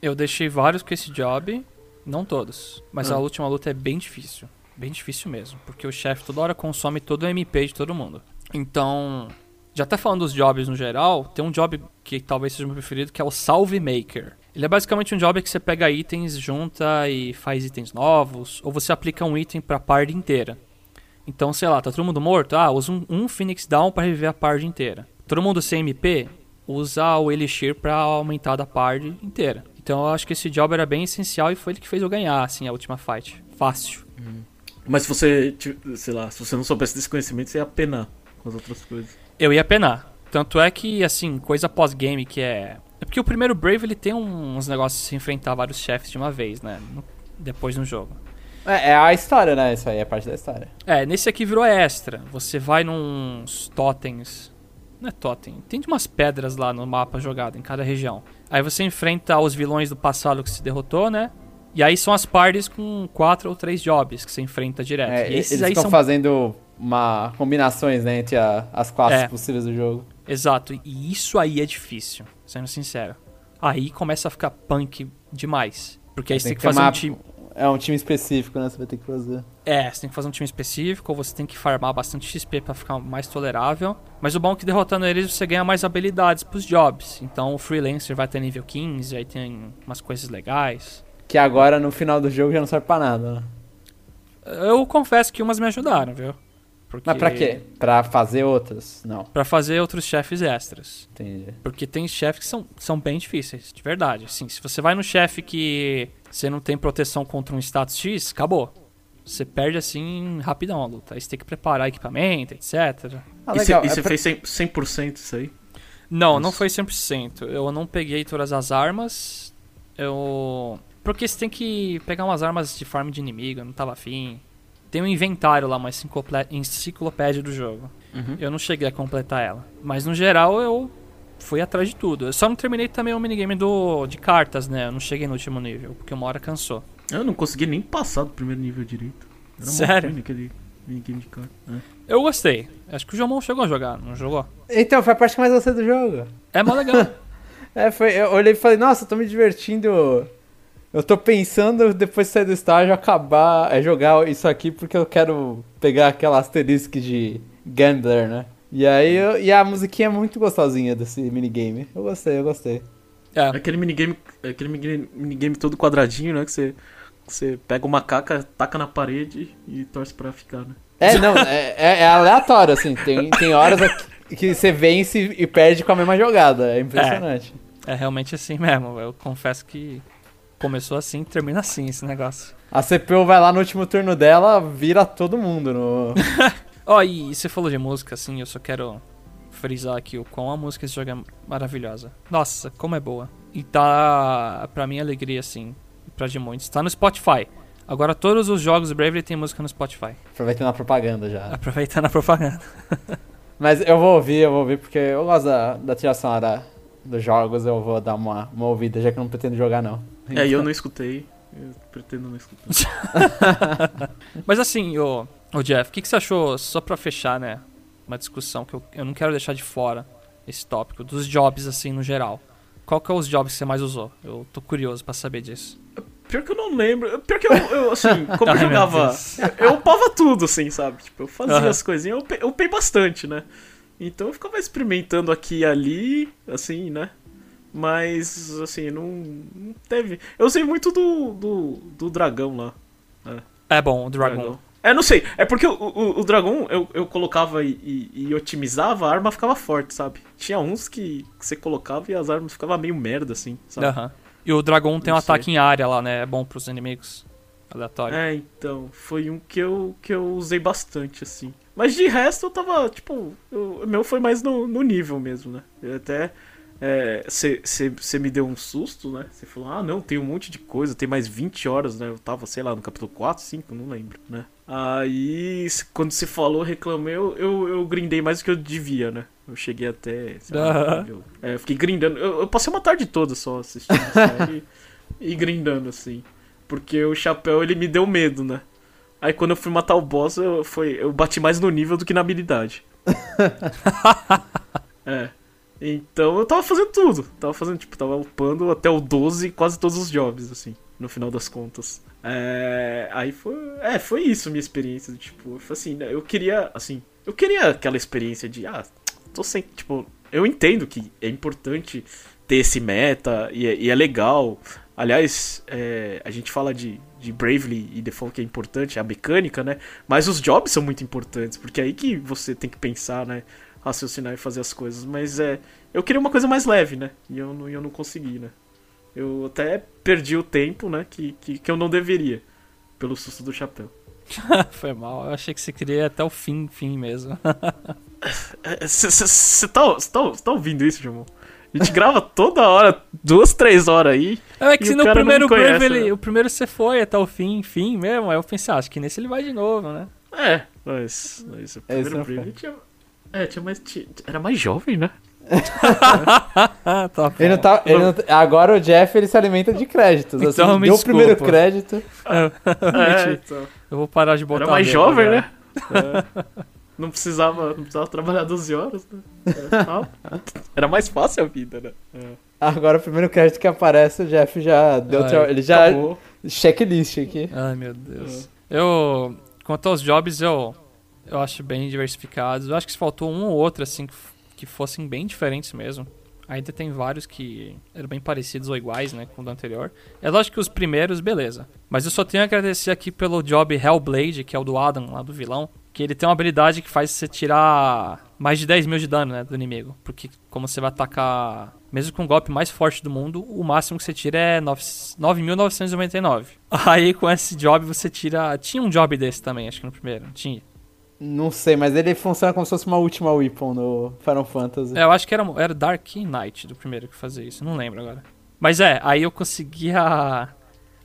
Eu deixei vários com esse job, não todos. Mas Ah. a última luta é bem difícil. Bem difícil mesmo. Porque o chefe toda hora consome todo o MP de todo mundo. Então, já até falando dos jobs no geral, tem um job que talvez seja o meu preferido, que é o Salve Maker. Ele é basicamente um job que você pega itens, junta e faz itens novos, ou você aplica um item pra party inteira. Então, sei lá, tá todo mundo morto? Ah, usa um, um Phoenix Down pra reviver a party inteira. Todo mundo sem MP? Usa o Elixir pra aumentar da party inteira. Então eu acho que esse job era bem essencial e foi ele que fez eu ganhar, assim, a última fight. Fácil. Mas se você, sei lá, se você não soubesse desse conhecimento, você ia penar com as outras coisas. Eu ia penar. Tanto é que, assim, coisa pós-game que é... É porque o primeiro Brave, ele tem uns negócios de se enfrentar vários chefes de uma vez, né? Depois no jogo. É, é a história, né? Isso aí é parte da história. É, nesse aqui virou extra. Você vai nos totens. Não é totem. Tem umas pedras lá no mapa jogado em cada região. Aí você enfrenta os vilões do passado que se derrotou, né? E aí são as parties com quatro ou três jobs que você enfrenta direto. É, e esses eles aí estão são. fazendo uma combinações né, entre a- as classes É. possíveis do jogo. Exato. E isso aí é difícil, sendo sincero. Aí começa a ficar punk demais. Porque aí você tem que ter fazer um time. É um time específico, né? Você vai ter que fazer. É, você tem que fazer um time específico, ou você tem que farmar bastante XP pra ficar mais tolerável. Mas o bom é que derrotando eles você ganha mais habilidades pros jobs. Então o Freelancer vai ter nível 15, aí tem umas coisas legais. Que agora no final do jogo já não serve pra nada, né? Eu confesso que umas me ajudaram, viu? Porque... Mas pra quê? Pra fazer outras? Não, Pra fazer outros chefes extras. entendi. Porque tem chefes que são, são bem difíceis, de verdade. Assim, se você vai no chefe que você não tem proteção contra um status X, acabou. Você perde assim rapidão a luta. Aí você tem que preparar equipamento, etc. Ah, e você, É pra- fez 100%, 100% isso aí? Não, não foi 100%. Eu não peguei todas as armas. Eu. Porque você tem que pegar umas armas de farm de inimigo, eu não tava afim. Tem um inventário lá, uma enciclopédia do jogo. Uhum. Eu não cheguei a completar ela. Mas no geral eu fui atrás de tudo. Eu só não terminei também o minigame do, de cartas, né? Eu não cheguei no último nível, porque uma hora cansou. Eu não consegui nem passar do primeiro nível direito. Era Sério? aquele minigame de carta. É. Eu gostei. Acho que o Jomon chegou a jogar, não jogou? Então, foi a parte que mais gostei do jogo. É mó legal. É, foi. Eu olhei e falei, nossa, eu tô me divertindo. Eu tô pensando, depois de sair do estágio, acabar, é jogar isso aqui porque eu quero pegar aquela asterisco de Gambler, né? E aí, eu- e a musiquinha é muito gostosinha desse minigame. Eu gostei, eu gostei. é. Aquele minigame, aquele minigame, minigame todo quadradinho, né? Que você, você pega uma caca, taca na parede e torce pra ficar, né? É, não, é, é- é aleatório, assim. Tem, tem horas que você vence e perde com a mesma jogada. É impressionante. É realmente assim mesmo. Eu confesso que começou assim, termina assim esse negócio. A CPU vai lá no último turno dela, vira todo mundo no. Ó, e você falou de música, assim, eu só quero frisar aqui o quão a música desse jogo é maravilhosa. Nossa, como é boa. E tá, pra mim, alegria, assim, pra de muitos. Tá no Spotify. Agora todos os jogos do Bravely tem música no Spotify. Aproveitando a propaganda já. Aproveitando a propaganda. Mas eu vou ouvir, eu vou ouvir, porque eu gosto da, da trilha sonora dos jogos, eu vou dar uma, uma ouvida, já que eu não pretendo jogar, não. É, e eu não escutei. Eu pretendo não escutar. Mas assim, ô, ô Jeff, o que, que você achou, só pra fechar, né? Uma discussão que eu, eu não quero deixar de fora esse tópico, dos jobs, assim, no geral. Qual que é os jobs que você mais usou? Eu tô curioso pra saber disso. Pior que eu não lembro. Pior que eu, eu, assim, como eu jogava. Deus. Eu upava tudo, assim, sabe? Tipo, eu fazia Aham. as coisinhas, eu, eu upei bastante, né? Então eu ficava experimentando aqui e ali, assim, né? Mas, assim, não, não teve. Eu usei muito do, do, do dragão lá. É bom, o Dragon. É, não sei. É porque o, o, o Dragon eu, eu colocava e, e, e, otimizava, a arma ficava forte, sabe? Tinha uns que, que você colocava e as armas ficavam meio merda, assim, sabe? Aham. E o Dragon tem um ataque em área lá, né? É bom pros inimigos. Aleatório. É, então. Foi um que eu, que eu usei bastante, assim. Mas de resto eu tava, tipo. O meu foi mais no, no nível mesmo, né? Eu até. Você me deu um susto, né? Você falou, ah, não, tem um monte de coisa, tem mais 20 horas, né? Eu tava, sei lá, no capítulo 4, 5, não lembro, né? Aí, quando você falou, reclamei, eu, eu, eu grindei mais do que eu devia, né? Eu cheguei até. Lá, eu, é, eu fiquei grindando. Eu, eu, passei uma tarde toda só assistindo a série e grindando, assim. Porque o chapéu ele me deu medo, né? Aí quando eu fui matar o boss, eu, foi, eu bati mais no nível do que na habilidade. é. Então eu tava fazendo tudo. Tava fazendo, tipo, tava upando até o 12 quase todos os jobs, assim, no final das contas. É, aí foi. É, foi isso minha experiência. Tipo, assim, né, eu queria, assim, eu queria aquela experiência de, ah, tô sem. Tipo, eu entendo que é importante ter esse meta e é, e é legal. Aliás, é, a gente fala de, de Bravely e Default que é importante, a mecânica, né? Mas os jobs são muito importantes, porque é aí que você tem que pensar, né? Raciocinar e fazer as coisas. Mas é. Eu queria uma coisa mais leve, né? E eu não, eu não consegui, né? Eu até perdi o tempo, né? Que, que, que eu não deveria. Pelo susto do chapéu. Foi mal. Eu achei que você queria até o fim, fim mesmo. Você tá, tá, tá ouvindo isso, Jamon? A gente grava toda hora, duas, três horas aí. É que se no primeiro conhece, Brave, né? o primeiro você foi até o fim, fim mesmo, aí eu pensei, ah, acho que nesse ele vai de novo, né? É, mas, mas o primeiro Esse Brave tinha, é, tinha mais. Tinha, era mais jovem, né? tá ele não tá, ele não, agora o Jeff ele se alimenta de créditos. Assim, então, deu o primeiro crédito. É, é, então. Eu vou parar de botar. Era mais jovem, né? É. Não precisava, não precisava trabalhar 12 horas, né? É, era mais fácil a vida, né? É. Agora o primeiro crédito que aparece, o Jeff já deu. Ai, ele já. Acabou. Checklist aqui. Ai, meu Deus. Eu. Quanto aos jobs, eu eu acho bem diversificados. Eu acho que faltou um ou outro, assim, que fossem bem diferentes mesmo. Ainda tem vários que eram bem parecidos ou iguais, né, com o do anterior. É lógico que os primeiros, beleza. Mas eu só tenho a agradecer aqui pelo job Hellblade, que é o do Adam, lá do vilão. Que ele tem uma habilidade que faz você tirar mais de 10 mil de dano, né, do inimigo. Porque como você vai atacar, mesmo com o golpe mais forte do mundo, o máximo que você tira é 9.999. Aí com esse job você tira... Tinha um job desse também, acho que no primeiro. Tinha. Não sei, mas ele funciona como se fosse uma última weapon no Final Fantasy. É, eu acho que era, era Dark Knight do primeiro que fazia isso, não lembro agora. Mas é, aí eu conseguia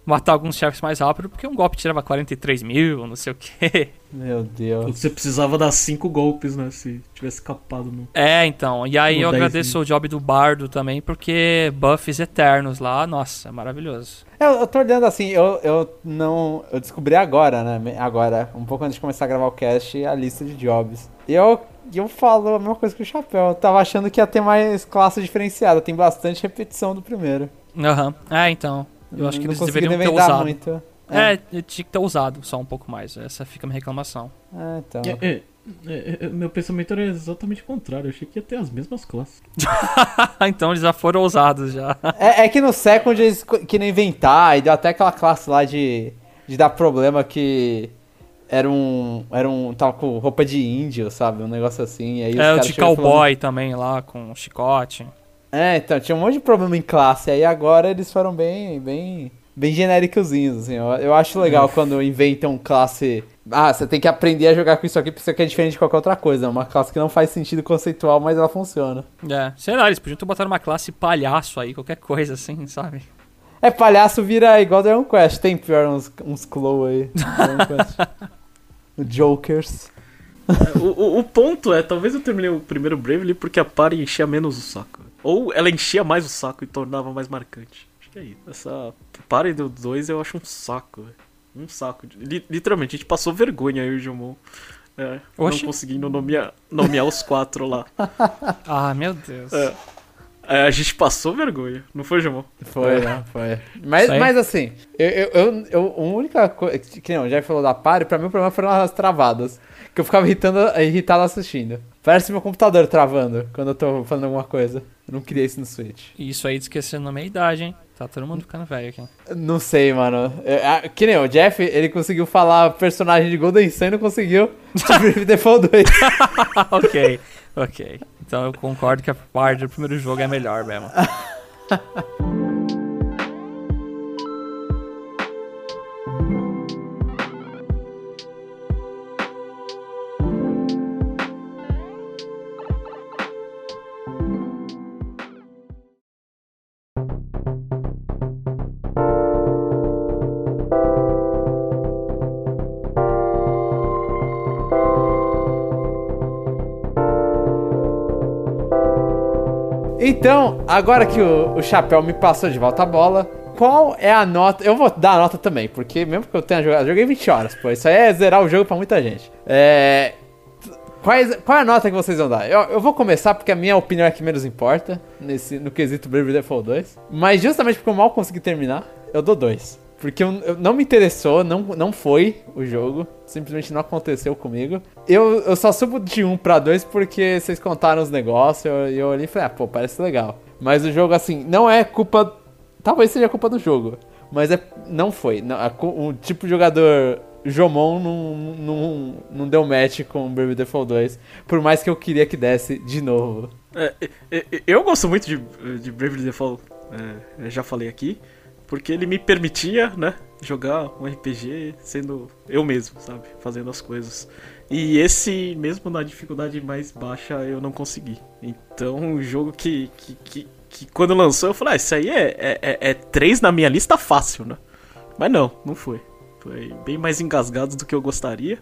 matar alguns chefes mais rápido, porque um golpe tirava 43 mil, não sei o que. Meu Deus. Você precisava dar 5 golpes, né? Se tivesse capado no. É, então. E aí eu agradeço mil. o job do Bardo também, porque buffs eternos lá, nossa, é maravilhoso. É, eu, eu tô olhando assim, eu, eu não. Eu descobri agora, né? Agora, um pouco antes de começar a gravar o cast, a lista de jobs. E eu, eu falo a mesma coisa que o Chapéu. Eu tava achando que ia ter mais classe diferenciada. Tem bastante repetição do primeiro. Aham. Uhum. É, então. Eu acho que eles deveriam ter usado. Muito. É. é, tinha que ter usado só um pouco mais. Essa fica a minha reclamação. Ah, então. É, é, é, é, meu pensamento era exatamente o contrário. Eu achei que ia ter as mesmas classes. então eles já foram ousados já. É, é, que no Second eles queriam inventar e deu até aquela classe lá de, de dar problema que era um. Era um. Tava com roupa de índio, sabe? Um negócio assim. Aí é, o de cowboy falando... também lá, com chicote. É, então, tinha um monte de problema em classe. Aí agora eles foram bem, bem, bem genéricozinhos, assim. Eu, eu acho legal é. quando inventam classe. Ah, você tem que aprender a jogar com isso aqui, porque isso aqui é diferente de qualquer outra coisa. É uma classe que não faz sentido conceitual, mas ela funciona. É, sei lá, eles podiam botar uma classe palhaço aí, qualquer coisa assim, sabe? É, palhaço vira igual Dragon Quest. Tem pior uns, uns Claw aí. Jokers. É, o, o, o, ponto é, talvez eu terminei o primeiro Bravely porque a party enchia menos o saco. Ou ela enchia mais o saco e tornava mais marcante. Acho que é isso. Essa party do 2 eu acho um saco, véio. Um saco. Literalmente, a gente passou vergonha aí, o Jumon. É, não conseguindo nomear, nomear os quatro lá. Ah, meu Deus. É. É, a gente passou vergonha, não foi, Jamon? Foi, né? Foi. Mas, mas assim, eu, eu, eu, eu, a única coisa. Que não, já falou da pare, pra mim o problema foram as travadas. Que eu ficava irritando, irritado assistindo. Parece meu computador travando quando eu tô falando alguma coisa. Eu não queria isso no Switch. Isso aí esquecendo na minha idade, hein? Tá todo mundo ficando velho aqui. Não sei, mano. É, ah, que nem o Jeff, ele conseguiu falar personagem de Golden Sun e não conseguiu de Bravely Default 2. ok, ok. Então eu concordo que a parte do primeiro jogo é melhor mesmo. Então, agora que o, o Chapéu me passou de volta a bola, qual é a nota? Eu vou dar a nota também, porque mesmo que eu tenha jogado, eu joguei 20 horas, pô, isso aí é zerar o jogo pra muita gente. É. Quais, qual é a nota que vocês vão dar? Eu, eu vou começar porque a minha opinião é que menos importa nesse, no quesito Bravely Default 2. Mas justamente porque eu mal consegui terminar, eu dou 2. Porque eu, eu, não me interessou, não, não foi o jogo. Simplesmente não aconteceu comigo. Eu, eu só subo de 1 pra 2 porque vocês contaram os negócios. E eu, eu olhei e falei, ah, pô, parece legal. Mas o jogo, assim, não é culpa. Talvez seja culpa do jogo. Mas é, não foi. Não, a, o tipo de jogador Jomon não, não, não deu match com Baby Default 2. Por mais que eu queria que desse de novo. É, eu gosto muito de, de Default, é, já falei aqui porque ele me permitia, né, jogar um RPG sendo eu mesmo, sabe, fazendo as coisas. E esse, mesmo na dificuldade mais baixa, eu não consegui. Então, um jogo que, que, que, que quando lançou, eu falei, ah, isso aí é, é, é, é três na minha lista fácil, né? Mas não, não foi. Foi bem mais engasgado do que eu gostaria,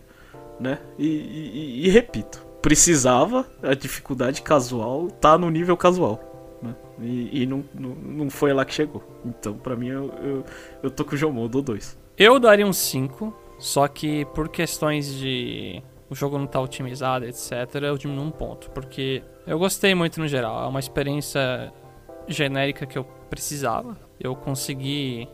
né? E, e, e repito, precisava, a dificuldade casual tá no nível casual. E, e não, não, não, foi lá que chegou. Então, pra mim, eu, eu, eu tô com o Jomon, dou 2. Eu daria um 5, só que por questões de o jogo não tá otimizado, etc., eu diminuo um ponto. Porque eu gostei muito no geral. É uma experiência genérica que eu precisava. Eu consegui.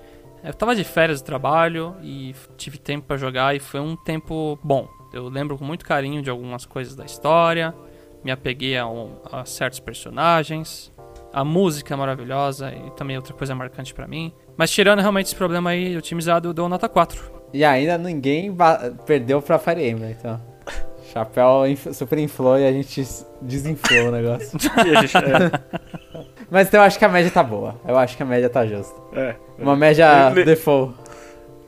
Eu tava de férias do trabalho e tive tempo para jogar e foi um tempo bom. Eu lembro com muito carinho de algumas coisas da história, me apeguei a, um, a certos personagens, a música é maravilhosa e também outra coisa marcante para mim. Mas tirando realmente esse problema aí otimizado, eu dou nota 4. E ainda ninguém perdeu pra Fire Emblem, então. Chapéu super inflou e a gente desinflou o negócio. é. Mas então eu acho que a média tá boa. Eu acho que a média tá justa. É. Uma média Le... default.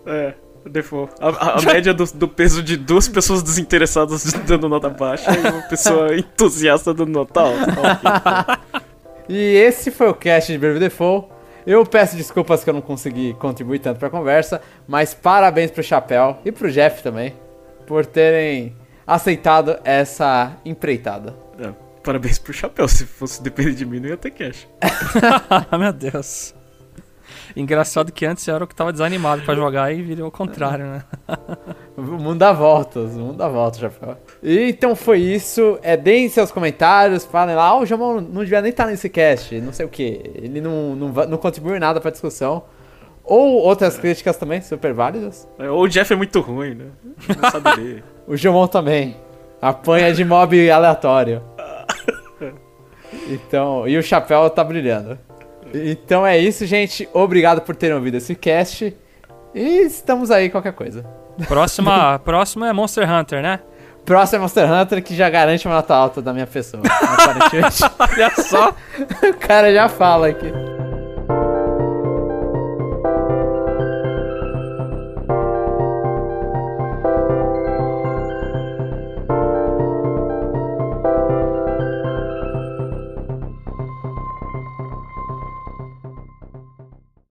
É. Default. A, a, a média do, do, peso de duas pessoas desinteressadas dando nota baixa e uma pessoa entusiasta dando nota alta. E esse foi o cast de Brave Default. Eu peço desculpas que eu não consegui contribuir tanto para a conversa, mas parabéns pro Chapéu e pro Jeff também por terem aceitado essa empreitada. É, parabéns pro Chapéu, se fosse depender de mim não ia ter cash. Meu Deus. Engraçado que antes eu era o que tava desanimado para jogar e virou o contrário, né? o mundo dá voltas, o mundo dá voltas, Chapéu. E então foi isso. É, deem seus comentários, falem lá, oh, o Jamon não devia nem estar tá nesse cast, não sei o que. Ele não, não, não contribui nada pra discussão. Ou outras é. críticas também, super válidas. É, ou o Jeff é muito ruim, né? Não sabe ler. o Jomon também. Apanha de mob aleatório. Então, e o chapéu tá brilhando. Então é isso, gente. Obrigado por terem ouvido esse cast. E estamos aí, qualquer coisa. Próxima, próxima é Monster Hunter, né? Próximo é Monster Hunter, que já garante uma nota alta da minha pessoa. Olha só. o cara já fala aqui.